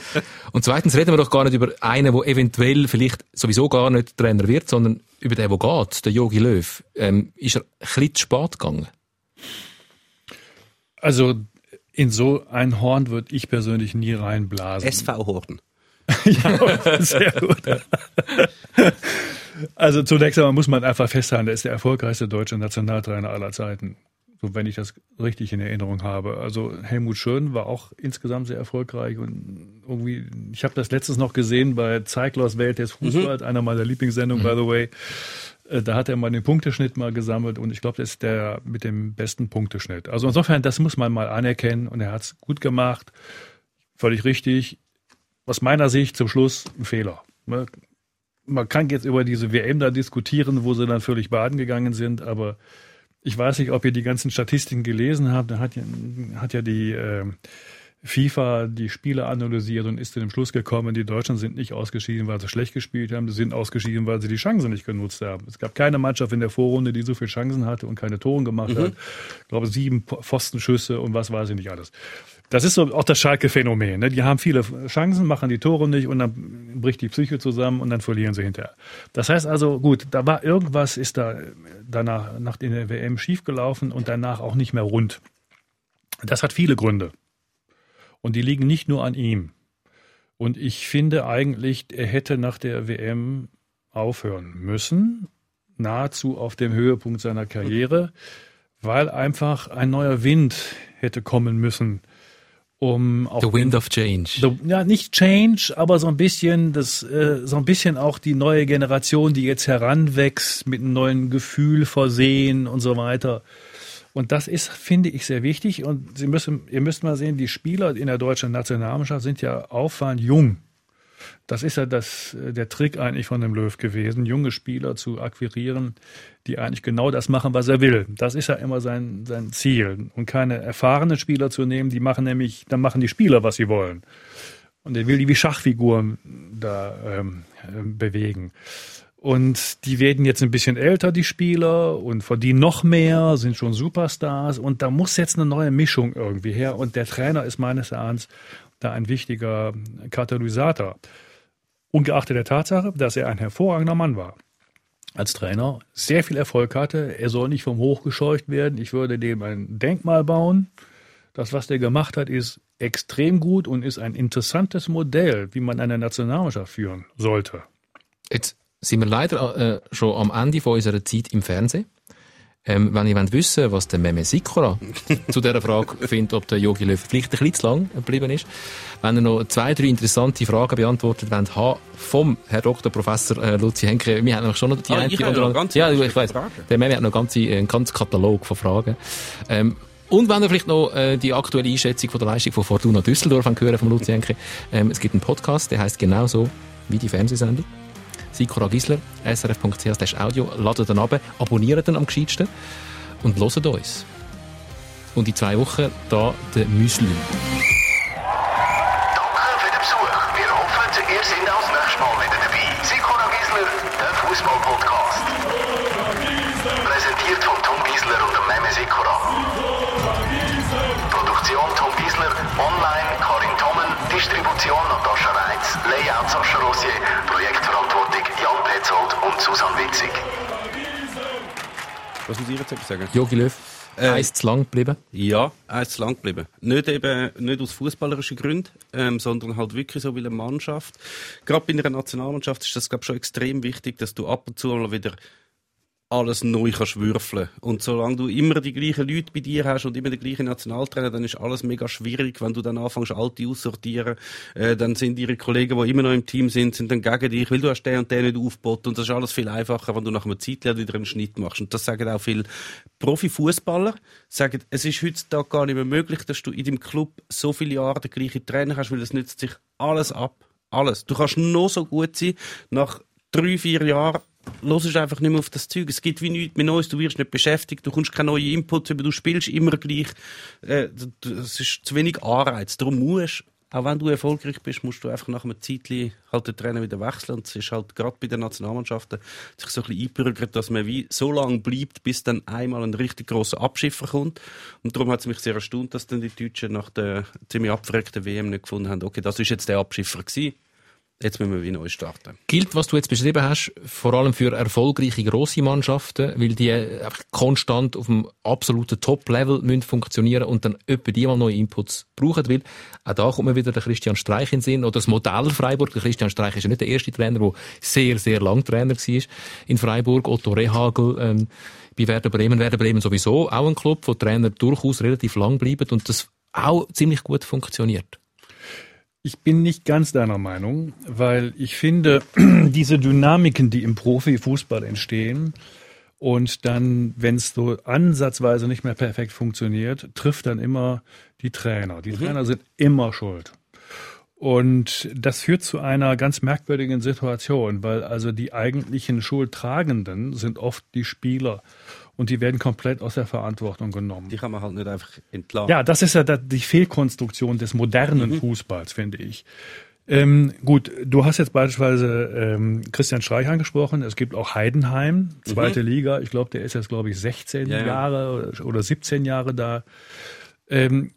und zweitens reden wir doch gar nicht über einen, der eventuell vielleicht sowieso gar nicht Trainer wird, sondern über den, der geht, der Yogi Löw. Ähm, ist er ein bisschen zu spät gegangen? Also, in so ein Horn würde ich persönlich nie reinblasen. SV-Horn. ja, sehr gut. Also zunächst einmal muss man einfach festhalten, er ist der erfolgreichste deutsche Nationaltrainer aller Zeiten. So, wenn ich das richtig in Erinnerung habe. Also Helmut Schön war auch insgesamt sehr erfolgreich und irgendwie, ich habe das letztens noch gesehen bei Zeiglers Welt des Fußballs, mhm. einer meiner Lieblingssendungen, mhm. by the way. Äh, da hat er mal den Punkteschnitt mal gesammelt und ich glaube, das ist der mit dem besten Punkteschnitt. Also insofern, das muss man mal anerkennen und er hat es gut gemacht. Völlig richtig. Aus meiner Sicht zum Schluss ein Fehler. Man kann jetzt über diese WM da diskutieren, wo sie dann völlig baden gegangen sind, aber ich weiß nicht, ob ihr die ganzen Statistiken gelesen habt. Da hat, hat ja die äh, FIFA die Spiele analysiert und ist zu dem Schluss gekommen, die Deutschen sind nicht ausgeschieden, weil sie schlecht gespielt haben, sie sind ausgeschieden, weil sie die Chancen nicht genutzt haben. Es gab keine Mannschaft in der Vorrunde, die so viele Chancen hatte und keine Tore gemacht mhm. hat. Ich glaube, sieben Pfostenschüsse und was weiß ich nicht alles. Das ist so auch das Schalke-Phänomen. Ne? Die haben viele Chancen, machen die Tore nicht und dann bricht die Psyche zusammen und dann verlieren sie hinterher. Das heißt also, gut, da war irgendwas, ist da danach nach der WM schiefgelaufen und danach auch nicht mehr rund. Das hat viele Gründe. Und die liegen nicht nur an ihm. Und ich finde eigentlich, er hätte nach der WM aufhören müssen, nahezu auf dem Höhepunkt seiner Karriere, weil einfach ein neuer Wind hätte kommen müssen um auch The Wind of Change. The, ja, nicht Change, aber so ein bisschen das, äh, so ein bisschen auch die neue Generation, die jetzt heranwächst, mit einem neuen Gefühl versehen und so weiter. Und das ist, finde ich, sehr wichtig. Und Sie müssen, ihr müsst mal sehen, die Spieler in der deutschen Nationalmannschaft sind ja auffallend jung. Das ist ja das, äh, der Trick eigentlich von dem Löw gewesen, junge Spieler zu akquirieren, die eigentlich genau das machen, was er will. Das ist ja immer sein, sein Ziel. Und keine erfahrenen Spieler zu nehmen, die machen nämlich, dann machen die Spieler, was sie wollen. Und er will die wie Schachfiguren da ähm, äh, bewegen. Und die werden jetzt ein bisschen älter, die Spieler, und verdienen noch mehr, sind schon Superstars. Und da muss jetzt eine neue Mischung irgendwie her. Und der Trainer ist meines Erachtens da ein wichtiger Katalysator. Ungeachtet der Tatsache, dass er ein hervorragender Mann war. Als Trainer sehr viel Erfolg hatte. Er soll nicht vom Hoch gescheucht werden. Ich würde dem ein Denkmal bauen. Das, was der gemacht hat, ist extrem gut und ist ein interessantes Modell, wie man eine Nationalmannschaft führen sollte. Jetzt sind wir leider äh, schon am Ende von unserer Zeit im Fernsehen. Ähm, wenn ihr wollt wissen was der Meme Sikora zu dieser Frage findet, ob der Yogi Löw vielleicht ein bisschen zu lang geblieben ist, wenn ihr noch zwei, drei interessante Fragen beantwortet wollt, haben vom Herr Dr. Professor äh, Luzi Henke, wir haben noch schon noch die ah, eine oder andere. Ja, ich weiß. Der Meme hat noch ganze, einen ganzen Katalog von Fragen. Ähm, und wenn ihr vielleicht noch äh, die aktuelle Einschätzung von der Leistung von Fortuna Düsseldorf hören vom Luzi Henke, ähm, es gibt einen Podcast, der heißt genauso wie die Fernsehsendung. Sikora Gisler, srf.ch audio, ladet dann ab, abonniert dann am gescheitsten. und hören uns. Und in zwei Wochen da der Müsli. Danke für den Besuch. Wir hoffen, ihr seid auch das nächste Mal wieder dabei. Sikora Gisler, der Fußball-Podcast. Präsentiert von Tom Gisler und dem Meme Sikora. Produktion Tom Gisler, online Karin Tommen, Distribution Natascha Reitz, Layout Sascha Projektverantwortung Jan Susanne Witzig. Was muss ich jetzt sagen? Jogi Löw, Äh, eins zu lang geblieben. Ja, er ist zu lang geblieben. Nicht eben, nicht aus fußballerischen Gründen, ähm, sondern halt wirklich so wie eine Mannschaft. Gerade bei einer Nationalmannschaft ist das, glaube ich, schon extrem wichtig, dass du ab und zu mal wieder alles neu kannst würfeln. Und solange du immer die gleichen Leute bei dir hast und immer den gleichen Nationaltrainer, dann ist alles mega schwierig. Wenn du dann anfängst, alte aussortieren, äh, dann sind ihre Kollegen, die immer noch im Team sind, sind dann gegen dich, weil du hast den und den nicht aufgebaut. Und das ist alles viel einfacher, wenn du nach einer Zeit wieder einen Schnitt machst. Und das sagen auch viele Profifußballer, sagen, es ist heutzutage gar nicht mehr möglich, dass du in deinem Club so viele Jahre den gleichen Trainer hast, weil es nützt sich alles ab. Alles. Du kannst noch so gut sein, nach drei, vier Jahren hörst einfach nicht mehr auf das Zeug. Es gibt wie nichts mehr Neues, du wirst nicht beschäftigt, du kommst keine neuen Inputs über, du spielst immer gleich. Äh, Es ist zu wenig Anreiz. Darum musst auch wenn du erfolgreich bist, musst du einfach nach einem Zeitchen halt den Trainer wieder wechseln. Und es ist halt gerade bei den Nationalmannschaften sich so ein bisschen einbürgert, dass man wie so lange bleibt, bis dann einmal ein richtig grosser Abschiffer kommt. Und darum hat es mich sehr erstaunt, dass dann die Deutschen nach der ziemlich abverreckten WM nicht gefunden haben, okay, das ist jetzt der Abschiffer gewesen. Jetzt müssen wir wie neu starten. Gilt, was du jetzt beschrieben hast, vor allem für erfolgreiche grosse Mannschaften, weil die einfach konstant auf dem absoluten Top-Level müssen funktionieren und dann etwa die mal neue Inputs brauchen will. Auch da kommt mir wieder der Christian Streich in den Sinn, oder das Modell Freiburg. Der Christian Streich ist ja nicht der erste Trainer, der sehr, sehr lang Trainer war in Freiburg. Otto Rehagel, ähm, bei Werder Bremen. Werder Bremen sowieso auch ein Club, wo Trainer durchaus relativ lang bleiben und das auch ziemlich gut funktioniert. Ich bin nicht ganz deiner Meinung, weil ich finde, diese Dynamiken, die im Profifußball entstehen und dann, wenn es so ansatzweise nicht mehr perfekt funktioniert, trifft dann immer die Trainer. Die Trainer sind immer schuld. Und das führt zu einer ganz merkwürdigen Situation, weil also die eigentlichen Schuldtragenden sind oft die Spieler und die werden komplett aus der Verantwortung genommen. Die kann man halt nicht einfach entladen. Ja, das ist ja die Fehlkonstruktion des modernen Fußballs, finde ich. Ähm, gut, du hast jetzt beispielsweise ähm, Christian Streich angesprochen. Es gibt auch Heidenheim, zweite Liga. Ich glaube, der ist jetzt, glaube ich, 16 Ja, ja. Jahre oder, oder 17 Jahre da. Ähm,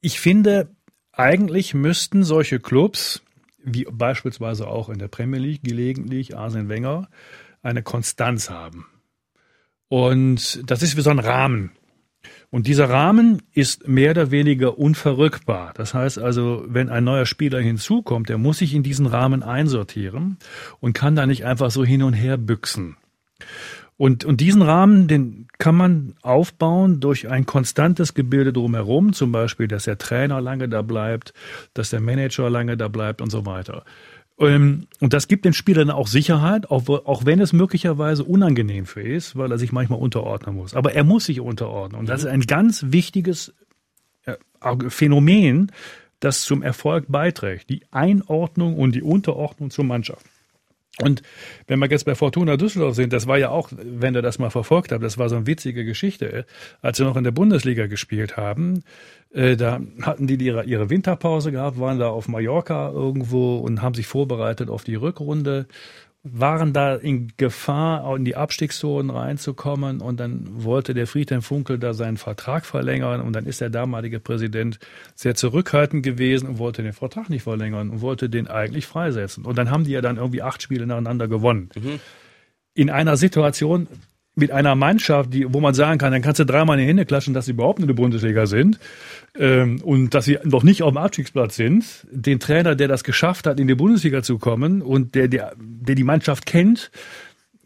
ich finde, eigentlich müssten solche Clubs, wie beispielsweise auch in der Premier League gelegentlich Arsene Wenger, eine Konstanz haben. Und das ist wie so ein Rahmen. Und dieser Rahmen ist mehr oder weniger unverrückbar. Das heißt also, wenn ein neuer Spieler hinzukommt, der muss sich in diesen Rahmen einsortieren und kann da nicht einfach so hin und her büchsen. Und, und diesen Rahmen, den kann man aufbauen durch ein konstantes Gebilde drumherum, zum Beispiel, dass der Trainer lange da bleibt, dass der Manager lange da bleibt und so weiter. Ähm, Und das gibt den Spielern auch Sicherheit, auch, wo- auch wenn es möglicherweise unangenehm für ihn ist, weil er sich manchmal unterordnen muss. Aber er muss sich unterordnen. Und das ist ein ganz wichtiges äh, Phänomen, das zum Erfolg beiträgt. Die Einordnung und die Unterordnung zur Mannschaft. Und wenn wir jetzt bei Fortuna Düsseldorf sind, das war ja auch, wenn ihr das mal verfolgt habt, das war so eine witzige Geschichte, als sie noch in der Bundesliga gespielt haben, äh, da hatten die ihre, ihre Winterpause gehabt, waren da auf Mallorca irgendwo und haben sich vorbereitet auf die Rückrunde, waren da in Gefahr, in die Abstiegszonen reinzukommen und dann wollte der Friedhelm Funkel da seinen Vertrag verlängern und dann ist der damalige Präsident sehr zurückhaltend gewesen und wollte den Vertrag nicht verlängern und wollte den eigentlich freisetzen. Und dann haben die ja dann irgendwie acht Spiele nacheinander gewonnen. In einer Situation mit einer Mannschaft, die, wo man sagen kann, dann kannst du dreimal in die Hände klatschen, dass sie überhaupt in der Bundesliga sind ähm, und dass sie noch nicht auf dem Abstiegsplatz sind, den Trainer, der das geschafft hat, in die Bundesliga zu kommen und der, der, der die Mannschaft kennt,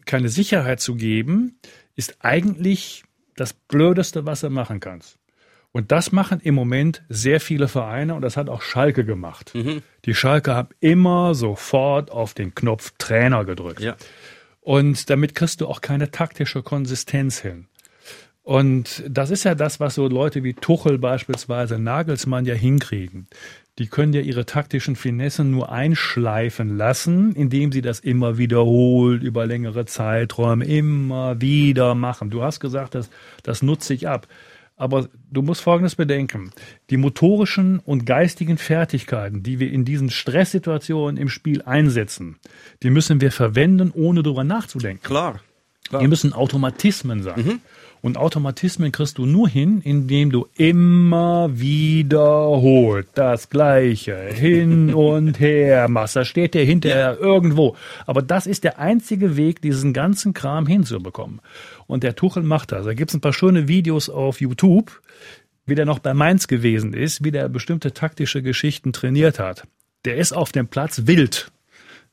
keine Sicherheit zu geben, ist eigentlich das Blödeste, was du machen kannst. Und das machen im Moment sehr viele Vereine und das hat auch Schalke gemacht. Die Schalke haben immer sofort auf den Knopf Trainer gedrückt. Ja. Und damit kriegst du auch keine taktische Konsistenz hin. Und das ist ja das, was so Leute wie Tuchel beispielsweise, Nagelsmann ja hinkriegen. Die können ja ihre taktischen Finessen nur einschleifen lassen, indem sie das immer wiederholt, über längere Zeiträume, immer wieder machen. Du hast gesagt, das, das nutze ich ab. Aber du musst Folgendes bedenken. Die motorischen und geistigen Fertigkeiten, die wir in diesen Stresssituationen im Spiel einsetzen, die müssen wir verwenden, ohne darüber nachzudenken. Klar. Klar. Die müssen Automatismen sein. Mhm. Und Automatismen kriegst du nur hin, indem du immer wiederholt das Gleiche hin und her machst. Da steht der hinterher ja. irgendwo. Aber das ist der einzige Weg, diesen ganzen Kram hinzubekommen. Und der Tuchel macht das. Da gibt es ein paar schöne Videos auf YouTube, wie der noch bei Mainz gewesen ist, wie der bestimmte taktische Geschichten trainiert hat. Der ist auf dem Platz wild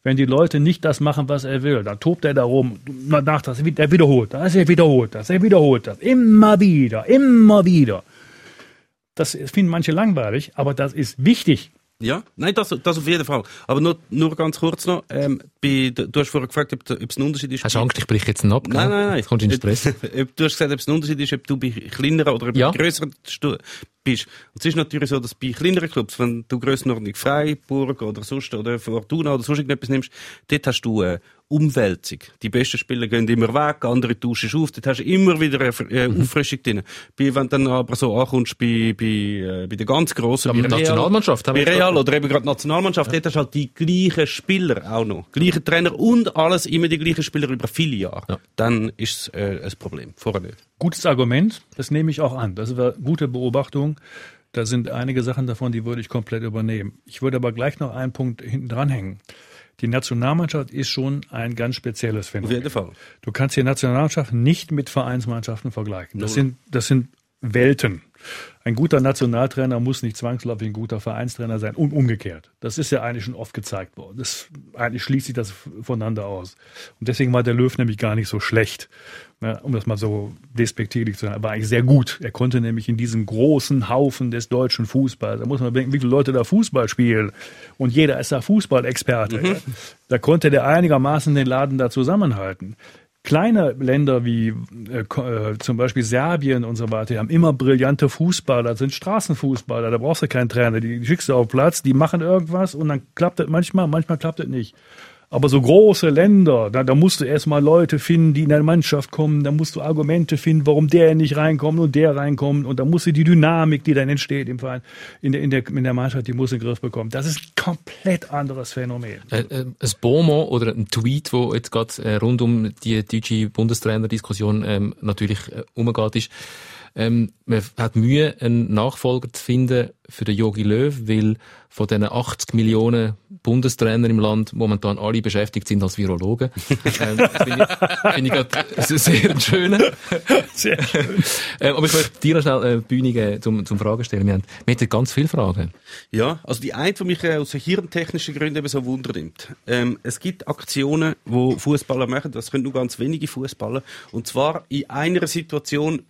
wenn die Leute nicht das machen, was er will, dann tobt er da rum, nach das, er wiederholt das, er wiederholt das, er wiederholt das, immer wieder, immer wieder. Das finden manche langweilig, aber das ist wichtig. Ja, nein, das, das auf jeden Fall. Aber nur, nur ganz kurz noch, ähm, bei, du hast vorher gefragt, ob, ob es ein Unterschied ist. Hast du Angst, ich brich jetzt einen ab? Nein, nein, nein. Jetzt kommst du in Stress. du hast gesagt, ob es ein Unterschied ist, ob du bei kleineren oder ja. bei größeren bist. Und es ist natürlich so, dass bei kleineren Clubs, wenn du Grössenordnung Freiburg oder sonst, oder Fortuna oder sonst irgendetwas nimmst, dort hast du äh, Umwälzung. Die besten Spieler gehen immer weg, andere tauschen auf, dort hast du immer wieder eine äh, mhm. Auffrischung drin. Bei, wenn du dann aber so ankommst bei, bei, äh, bei der ganz grossen, bei Real, Nationalmannschaft, bei Real oder eben gerade Nationalmannschaft, ja. dort hast du halt die gleichen Spieler auch noch. Gleiche Trainer und alles immer die gleichen Spieler über viele Jahre. Ja. Dann ist es äh, ein Problem. Vorher nicht. Gutes Argument, das nehme ich auch an. Das war gute Beobachtung. Da sind einige Sachen davon, die würde ich komplett übernehmen. Ich würde aber gleich noch einen Punkt hinten dranhängen. Die Nationalmannschaft ist schon ein ganz spezielles Phänomen. Du kannst die Nationalmannschaft nicht mit Vereinsmannschaften vergleichen. Das sind, das sind Welten. Ein guter Nationaltrainer muss nicht zwangsläufig ein guter Vereinstrainer sein und umgekehrt. Das ist ja eigentlich schon oft gezeigt worden. Das, eigentlich schließt sich das voneinander aus. Und deswegen war der Löw nämlich gar nicht so schlecht, ne, um das mal so despektierlich zu sagen. Er war eigentlich sehr gut. Er konnte nämlich in diesem großen Haufen des deutschen Fußballs, da muss man denken, wie viele Leute da Fußball spielen. Und jeder ist da Fußballexperte. Mhm. Da konnte der einigermaßen den Laden da zusammenhalten. Kleine Länder wie äh, äh, zum Beispiel Serbien und so weiter, die haben immer brillante Fußballer, das sind Straßenfußballer, da brauchst du keinen Trainer, die, die schickst du auf Platz, die machen irgendwas und dann klappt das manchmal, manchmal klappt das nicht. Aber so große Länder, da, da musst du erstmal Leute finden, die in deine Mannschaft kommen, da musst du Argumente finden, warum der nicht reinkommt und der reinkommt und da musst du die Dynamik, die dann entsteht im Verein, in der, in der, in der Mannschaft, die muss in den Griff bekommen. Das ist ein komplett anderes Phänomen. Äh, äh, ein Bomo oder ein Tweet, wo jetzt gerade äh, rund um die deutsche Bundestrainer-Diskussion ähm, natürlich äh, umgeht, ist, ähm, man hat Mühe, einen Nachfolger zu finden für den Jogi Löw, weil von diesen 80 Millionen Bundestrainer im Land momentan alle beschäftigt sind als Virologen. ähm, das finde ich, find ich grad sehr schön. Sehr schön. ähm, aber ich möchte dir noch schnell äh, Bühne geben, zum, zum Fragen stellen. Wir haben, wir haben ganz viele Fragen. Ja, also die eine, die mich äh, aus hirntechnischen Gründen eben so Wunder nimmt. Ähm, es gibt Aktionen, wo Fußballer machen, das können nur ganz wenige Fußballer, und zwar in einer Situation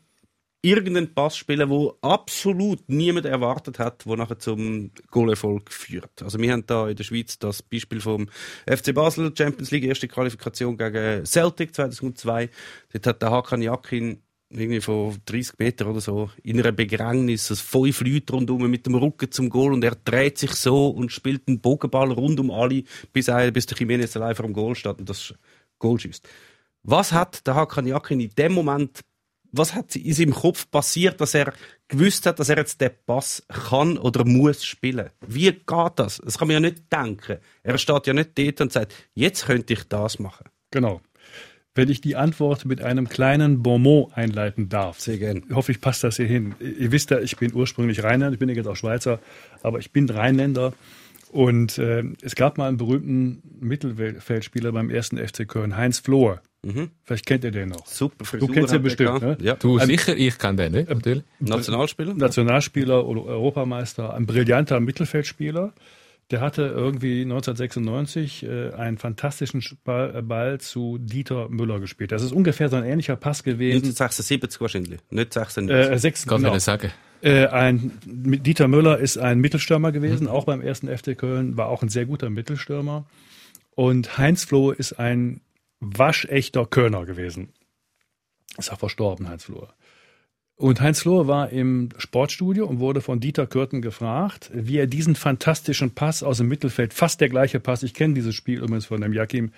irgendeinen Pass spielen, wo absolut niemand erwartet hat, wo nachher zum Goalerfolg führt. Also wir haben da in der Schweiz das Beispiel vom FC Basel Champions League erste Qualifikation gegen Celtic 2002. Dort hat der Hakan Jakin irgendwie von 30 Meter oder so in einer Begrängnis, also fünf Leute rundum mit dem Rücken zum Goal und er dreht sich so und spielt einen Bogenball rund um alle, bis, er, bis der Jimenez allein vor dem Goal steht und das Goal schießt. Was hat der Hakan Jakin in dem Moment was hat in seinem Kopf passiert, dass er gewusst hat, dass er jetzt den Pass kann oder muss spielen? Wie geht das? Das kann man ja nicht denken. Er steht ja nicht dort und sagt, jetzt könnte ich das machen. Genau. Wenn ich die Antwort mit einem kleinen Bonmot einleiten darf. Sehr gerne. Hoffe ich, passt das hier hin. Ihr wisst ja, ich bin ursprünglich Rheinländer, ich bin jetzt auch Schweizer, aber ich bin Rheinländer. Und äh, es gab mal einen berühmten Mittelfeldspieler beim ersten FC Köln, Heinz Flohr. Mhm. Vielleicht kennt ihr den noch. Super Frisur. Du kennst ihn bestimmt, ne? Ja. Du ein, sicher, ich kenne den nicht, natürlich. Nationalspieler? Nationalspieler oder Europameister, ein brillanter Mittelfeldspieler. Der hatte irgendwie 1996 äh, einen fantastischen Ball, äh, Ball, zu Dieter Müller gespielt. Das ist ungefähr so ein ähnlicher Pass gewesen. 1976 wahrscheinlich, nicht 96. Äh, 6, Kann genau. sagen. Äh, ein, Dieter Müller ist ein Mittelstürmer gewesen, mhm. auch beim ersten FC Köln, war auch ein sehr guter Mittelstürmer. Und Heinz Floh ist ein waschechter Kölner gewesen. Ist auch verstorben, Heinz Flohr. Und Heinz Lohr war im Sportstudio und wurde von Dieter Kürten gefragt, wie er diesen fantastischen Pass aus dem Mittelfeld, fast der gleiche Pass, ich kenne dieses Spiel übrigens von dem Jakim,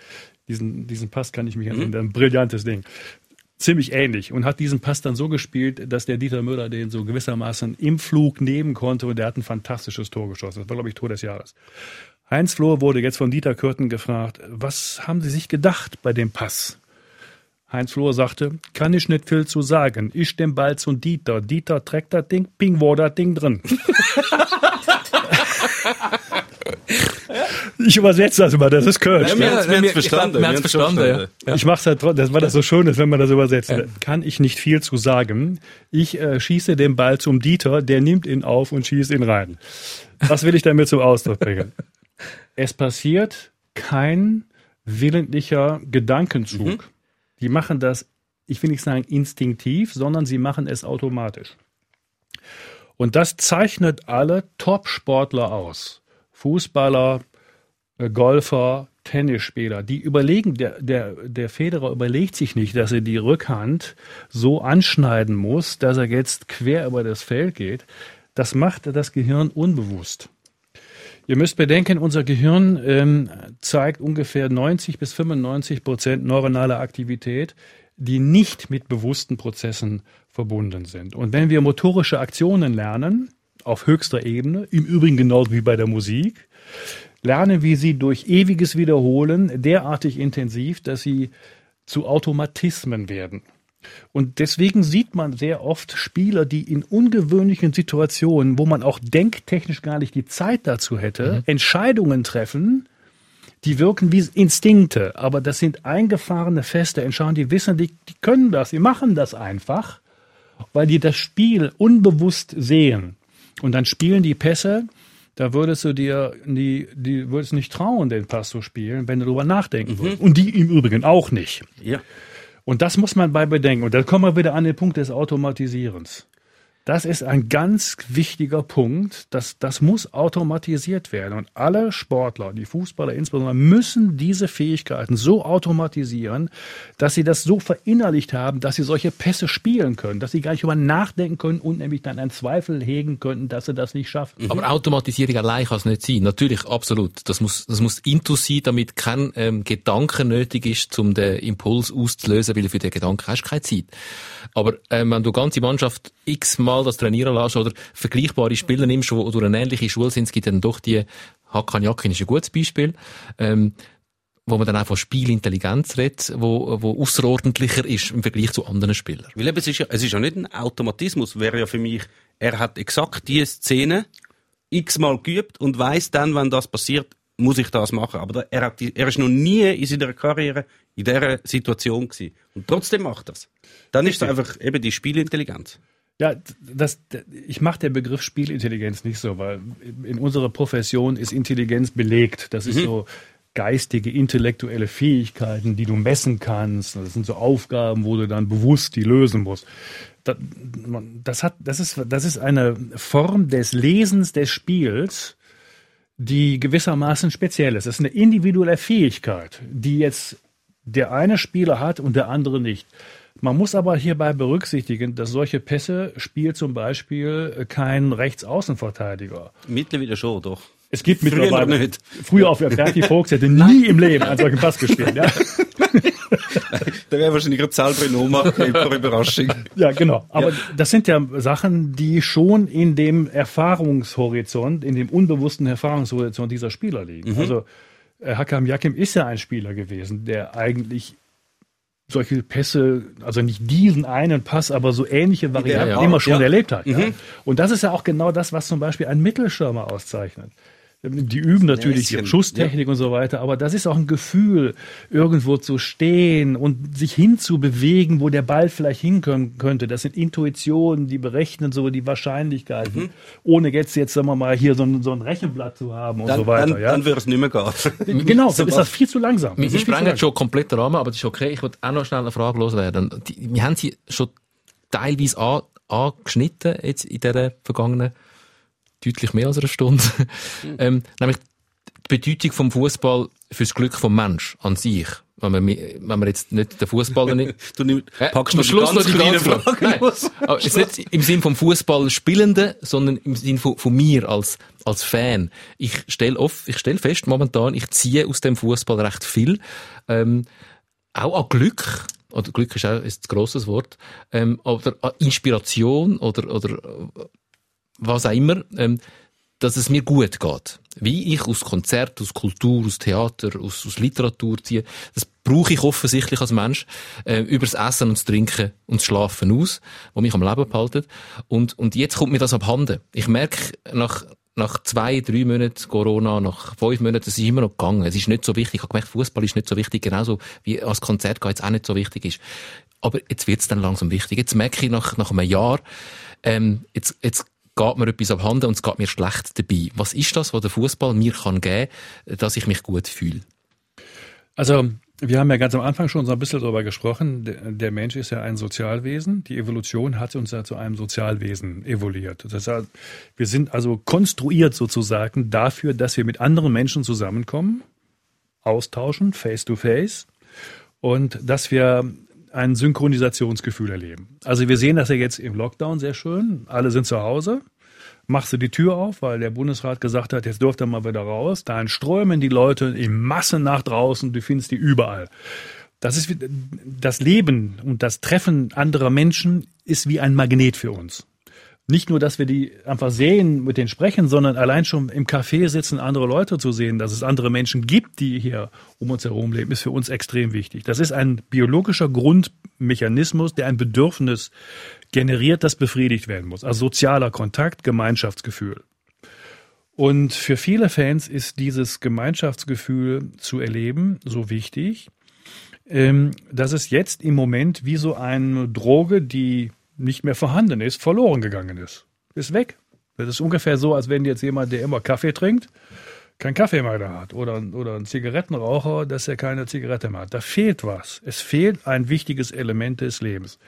diesen, diesen Pass kann ich mich erinnern, mhm. ein brillantes Ding. Ziemlich ähnlich und hat diesen Pass dann so gespielt, dass der Dieter Müller den so gewissermaßen im Flug nehmen konnte und der hat ein fantastisches Tor geschossen. Das war, glaube ich, Tor des Jahres. Heinz Flohr wurde jetzt von Dieter Kürten gefragt, was haben Sie sich gedacht bei dem Pass? Heinz Flohr sagte, kann ich nicht viel zu sagen. Ich den Ball zu Dieter. Dieter trägt das Ding, ping, war das Ding drin. ich übersetze das immer, das ist Kölsch. Ja, wir ja, haben es verstanden. Wir verstanden, ja. Ich mach's halt trotzdem, das war das so schön ist, wenn man das übersetzt. Ja. Kann ich nicht viel zu sagen. Ich äh, schieße den Ball zum Dieter, der nimmt ihn auf und schießt ihn rein. Was will ich damit zum Ausdruck bringen? Es passiert kein willentlicher Gedankenzug. Mhm. Die machen das, ich will nicht sagen instinktiv, sondern sie machen es automatisch. Und das zeichnet alle Top-Sportler aus. Fußballer, äh, Golfer, Tennisspieler, die überlegen, der, der, der Federer überlegt sich nicht, dass er die Rückhand so anschneiden muss, dass er jetzt quer über das Feld geht. Das macht das Gehirn unbewusst. Ihr müsst bedenken, unser Gehirn ähm, zeigt ungefähr 90 bis 95 Prozent neuronaler Aktivität, die nicht mit bewussten Prozessen verbunden sind. Und wenn wir motorische Aktionen lernen, auf höchster Ebene, im Übrigen genauso wie bei der Musik, lernen wir sie durch ewiges Wiederholen derartig intensiv, dass sie zu Automatismen werden. Und deswegen sieht man sehr oft Spieler, die in ungewöhnlichen Situationen, wo man auch denktechnisch gar nicht die Zeit dazu hätte, mhm. Entscheidungen treffen, die wirken wie Instinkte, aber das sind eingefahrene feste Entscheidungen, die wissen, die, die können das, die machen das einfach, weil die das Spiel unbewusst sehen. Und dann spielen die Pässe, da würdest du dir die, die würdest nicht trauen, den Pass zu spielen, wenn du darüber nachdenken mhm. würdest. Und die im Übrigen auch nicht. Ja. Und das muss man bei bedenken. Und dann kommen wir wieder an den Punkt des Automatisierens. Das ist ein ganz wichtiger Punkt. Das, das muss automatisiert werden. Und alle Sportler, die Fußballer insbesondere, müssen diese Fähigkeiten so automatisieren, dass sie das so verinnerlicht haben, dass sie solche Pässe spielen können, dass sie gar nicht über nachdenken können und nämlich dann einen Zweifel hegen könnten, dass sie das nicht schaffen. Aber Automatisierung allein kann es nicht sein. Natürlich, absolut. Das muss, das muss Intus sein, damit kein ähm, Gedanke nötig ist, um den Impuls auszulösen, weil für den Gedanken hast du keine Zeit. Aber ähm, wenn du ganze Mannschaft x-mal das trainieren lässt oder vergleichbare Spieler nimmst, die durch eine ähnliche Schule sind, es gibt dann doch die, Hakan Jakin ist ein gutes Beispiel, ähm, wo man dann auch von Spielintelligenz redet, wo, wo außerordentlicher ist im Vergleich zu anderen Spielern. Weil eben, es ist ja, es ist ja nicht ein Automatismus, wäre ja für mich, er hat exakt diese Szene x-mal geübt und weiß dann, wenn das passiert, muss ich das machen. Aber er, hat, er ist noch nie in seiner Karriere in dieser Situation gewesen. Und trotzdem macht er es. Dann ist es einfach eben die Spielintelligenz. Ja, das, ich mache den Begriff Spielintelligenz nicht so, weil in unserer Profession ist Intelligenz belegt. Das ist mhm. so geistige, intellektuelle Fähigkeiten, die du messen kannst. Das sind so Aufgaben, wo du dann bewusst die lösen musst. Das, das, hat, das, ist, das ist eine Form des Lesens des Spiels, die gewissermaßen speziell ist. Das ist eine individuelle Fähigkeit, die jetzt der eine Spieler hat und der andere nicht. Man muss aber hierbei berücksichtigen, dass solche Pässe spielt zum Beispiel kein Rechtsaußenverteidiger. Mittlerweile schon, doch. Es gibt früher mittlerweile nicht. Früher auf der Berti Vogts hätte nie im Leben einen solchen Pass gespielt. Ja. da wäre wahrscheinlich eine Zahl drin ummachen, Überraschung. Ja, genau. Aber ja. das sind ja Sachen, die schon in dem Erfahrungshorizont, in dem unbewussten Erfahrungshorizont dieser Spieler liegen. Mhm. Also äh, Hakam Yakim ist ja ein Spieler gewesen, der eigentlich solche Pässe, also nicht diesen einen Pass, aber so ähnliche Varianten ja, ja. immer schon ja. erlebt hat. Mhm. Und das ist ja auch genau das, was zum Beispiel ein Mittelschirmer auszeichnet. Die üben natürlich ihre Schusstechnik ja. und so weiter, aber das ist auch ein Gefühl, irgendwo zu stehen und sich hinzubewegen, wo der Ball vielleicht hinkommen könnte. Das sind Intuitionen, die berechnen so die Wahrscheinlichkeiten, mhm. ohne jetzt, jetzt sagen wir mal, hier so ein, so ein Rechenblatt zu haben und dann, so weiter. Dann, ja? dann wird es nicht mehr gehen. genau, dann ist das viel zu langsam. Wir sprengen schon komplett den Rahmen, aber das ist okay. Ich wollte auch noch schnell eine Frage loswerden. Die, wir haben sie schon teilweise an, angeschnitten jetzt in dieser vergangenen deutlich mehr als eine Stunde. Mhm. ähm, nämlich die Bedeutung vom Fußball fürs Glück vom Mensch an sich, wenn man, wenn man jetzt nicht den Fußballer nicht... du nimm, Äh, packst am Schluss noch die kleinen ganze Frage. Nein, aber jetzt nicht im Sinn vom Fußball Spielenden, sondern im Sinn von, von mir als, als Fan. Ich stelle oft, ich stelle fest momentan, ich ziehe aus dem Fußball recht viel, ähm, auch an Glück. Oder Glück ist auch ist ein grosses Wort. Ähm, oder an Inspiration oder, oder was auch immer. Ähm, dass es mir gut geht. Wie ich aus Konzert, aus Kultur, aus Theater, aus, aus Literatur ziehe, das brauche ich offensichtlich als Mensch äh, über das Essen und das Trinken und das Schlafen aus, wo mich am Leben behalten. Und, und jetzt kommt mir das abhanden. Ich merke nach, nach zwei, drei Monaten Corona, nach fünf Monaten, es ist immer noch gegangen. Es ist nicht so wichtig. Ich habe gemerkt, Fußball ist nicht so wichtig, genauso wie als Konzert gehen jetzt auch nicht so wichtig ist. Aber jetzt wird es dann langsam wichtig. Jetzt merke ich nach, nach einem Jahr, ähm, jetzt, jetzt geht mir etwas abhanden und es geht mir schlecht dabei. Was ist das, was der Fußball mir kann geben, dass ich mich gut fühle? Also, wir haben ja ganz am Anfang schon so ein bisschen darüber gesprochen. Der Mensch ist ja ein Sozialwesen. Die Evolution hat uns ja zu einem Sozialwesen evoluiert. Das heißt, wir sind also konstruiert sozusagen dafür, dass wir mit anderen Menschen zusammenkommen, austauschen, face to face, und dass wir ein Synchronisationsgefühl erleben. Also wir sehen das ja jetzt im Lockdown sehr schön. Alle sind zu Hause. Machst du die Tür auf, weil der Bundesrat gesagt hat, jetzt dürft ihr mal wieder raus. Dann strömen die Leute in Massen nach draußen. Du findest die überall. Das ist das Leben und das Treffen anderer Menschen ist wie ein Magnet für uns. Nicht nur, dass wir die einfach sehen, mit denen sprechen, sondern allein schon im Café sitzen, andere Leute zu sehen, dass es andere Menschen gibt, die hier um uns herum leben, ist für uns extrem wichtig. Das ist ein biologischer Grundmechanismus, der ein Bedürfnis generiert, das befriedigt werden muss. Also sozialer Kontakt, Gemeinschaftsgefühl. Und für viele Fans ist dieses Gemeinschaftsgefühl zu erleben so wichtig, ähm, dass es jetzt im Moment wie so eine Droge, die nicht mehr vorhanden ist, verloren gegangen ist. Ist weg. Das ist ungefähr so, als wenn jetzt jemand, der immer Kaffee trinkt, keinen Kaffee mehr da hat. Oder, oder ein Zigarettenraucher, dass er keine Zigarette mehr hat. Da fehlt was. Es fehlt ein wichtiges Element des Lebens.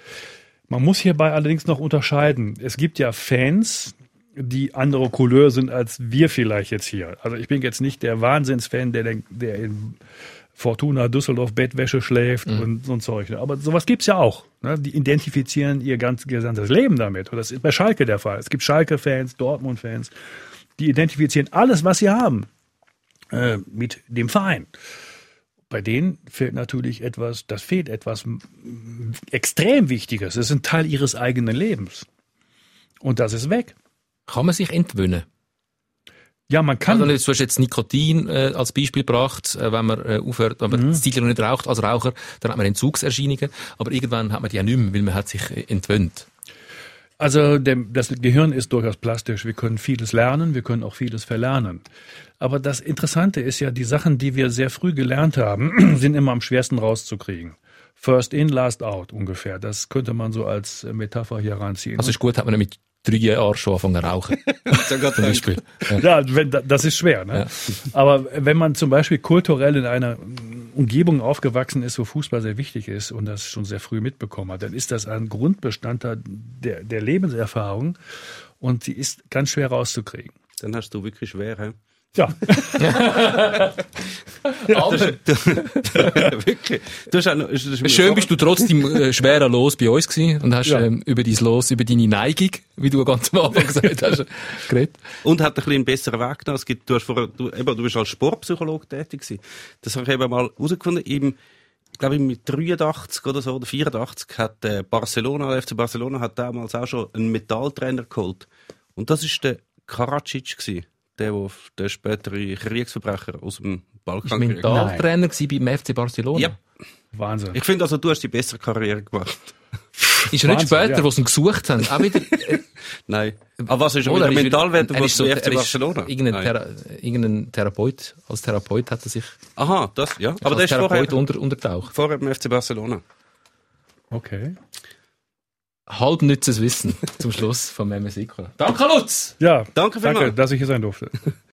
Man muss hierbei allerdings noch unterscheiden. Es gibt ja Fans, die andere Couleur sind als wir vielleicht jetzt hier. Also ich bin jetzt nicht der Wahnsinnsfan, der, der in Fortuna Düsseldorf Bettwäsche schläft und so ein Zeug. Aber sowas gibt's ja auch. Ne? Die identifizieren ihr ganz gesamtes Leben damit. Und das ist bei Schalke der Fall. Es gibt Schalke-Fans, Dortmund-Fans, die identifizieren alles, was sie haben, äh, mit dem Verein. Bei denen fehlt natürlich etwas, das fehlt etwas extrem Wichtiges. Es ist ein Teil ihres eigenen Lebens. Und das ist weg. Kann man sich entwöhnen? Ja, man kann. Also, du hast jetzt Nikotin äh, als Beispiel gebracht, äh, wenn man äh, aufhört, wenn man Mhm. das nicht raucht als Raucher, dann hat man Entzugserscheinungen, aber irgendwann hat man die ja nicht mehr, weil man hat sich äh, entwöhnt. Also dem, das Gehirn ist durchaus plastisch. Wir können vieles lernen, wir können auch vieles verlernen. Aber das Interessante ist ja, die Sachen, die wir sehr früh gelernt haben, sind immer am schwersten rauszukriegen. First in, last out ungefähr. Das könnte man so als äh, Metapher hier ranziehen. Also ist gut, hat man mit drei Jahren schon angefangen zu rauchen. Zum Beispiel. Ja. Ja, wenn, das ist schwer. Ne? Ja. Aber wenn man zum Beispiel kulturell in einer Umgebung aufgewachsen ist, wo Fußball sehr wichtig ist und das schon sehr früh mitbekommen hat, dann ist das ein Grundbestandteil der, der Lebenserfahrung und sie ist ganz schwer rauszukriegen. Dann hast du wirklich schwer, hä? Ja, Aber wirklich. Du hast noch, ist, das ist mir schön bist du trotzdem äh, schwerer Los bei uns gewesen und hast Ja. ähm, über dein Los, über deine Neigung, wie du ganz am Anfang gesagt hast, geredet. Und hat ein bisschen einen besseren Weg genommen. Es gibt, du hast vorher, du, eben, du bist als Sportpsychologe tätig gewesen. Das habe ich eben mal herausgefunden. Im, ich glaube, mit 83 oder so, oder 84 hat äh, Barcelona, der FC Barcelona hat damals auch schon einen Metalltrainer geholt. Und das ist der Karadzic gewesen. Der, wo der spätere Kriegsverbrecher aus dem Balkan Mentaltrainer gewesen beim FC Barcelona. Ja. Wahnsinn. Ich finde also, du hast die bessere Karriere gemacht. Ist er nicht später, ja. wo sie ihn gesucht haben, auch wieder, äh, Nein. Aber was ist er Oder er Mentalwert er ist so- FC Barcelona? Irgendein. Thera irgendein Therapeut, als Therapeut hat er sich Aha, das, ja. Aber der ist vorher, unter, untertaucht. vorher beim FC Barcelona. Okay. Halb nützes Wissen zum Schluss vom MS Danke, Lutz! Ja, Danke danke, vielmals. dass ich hier sein durfte.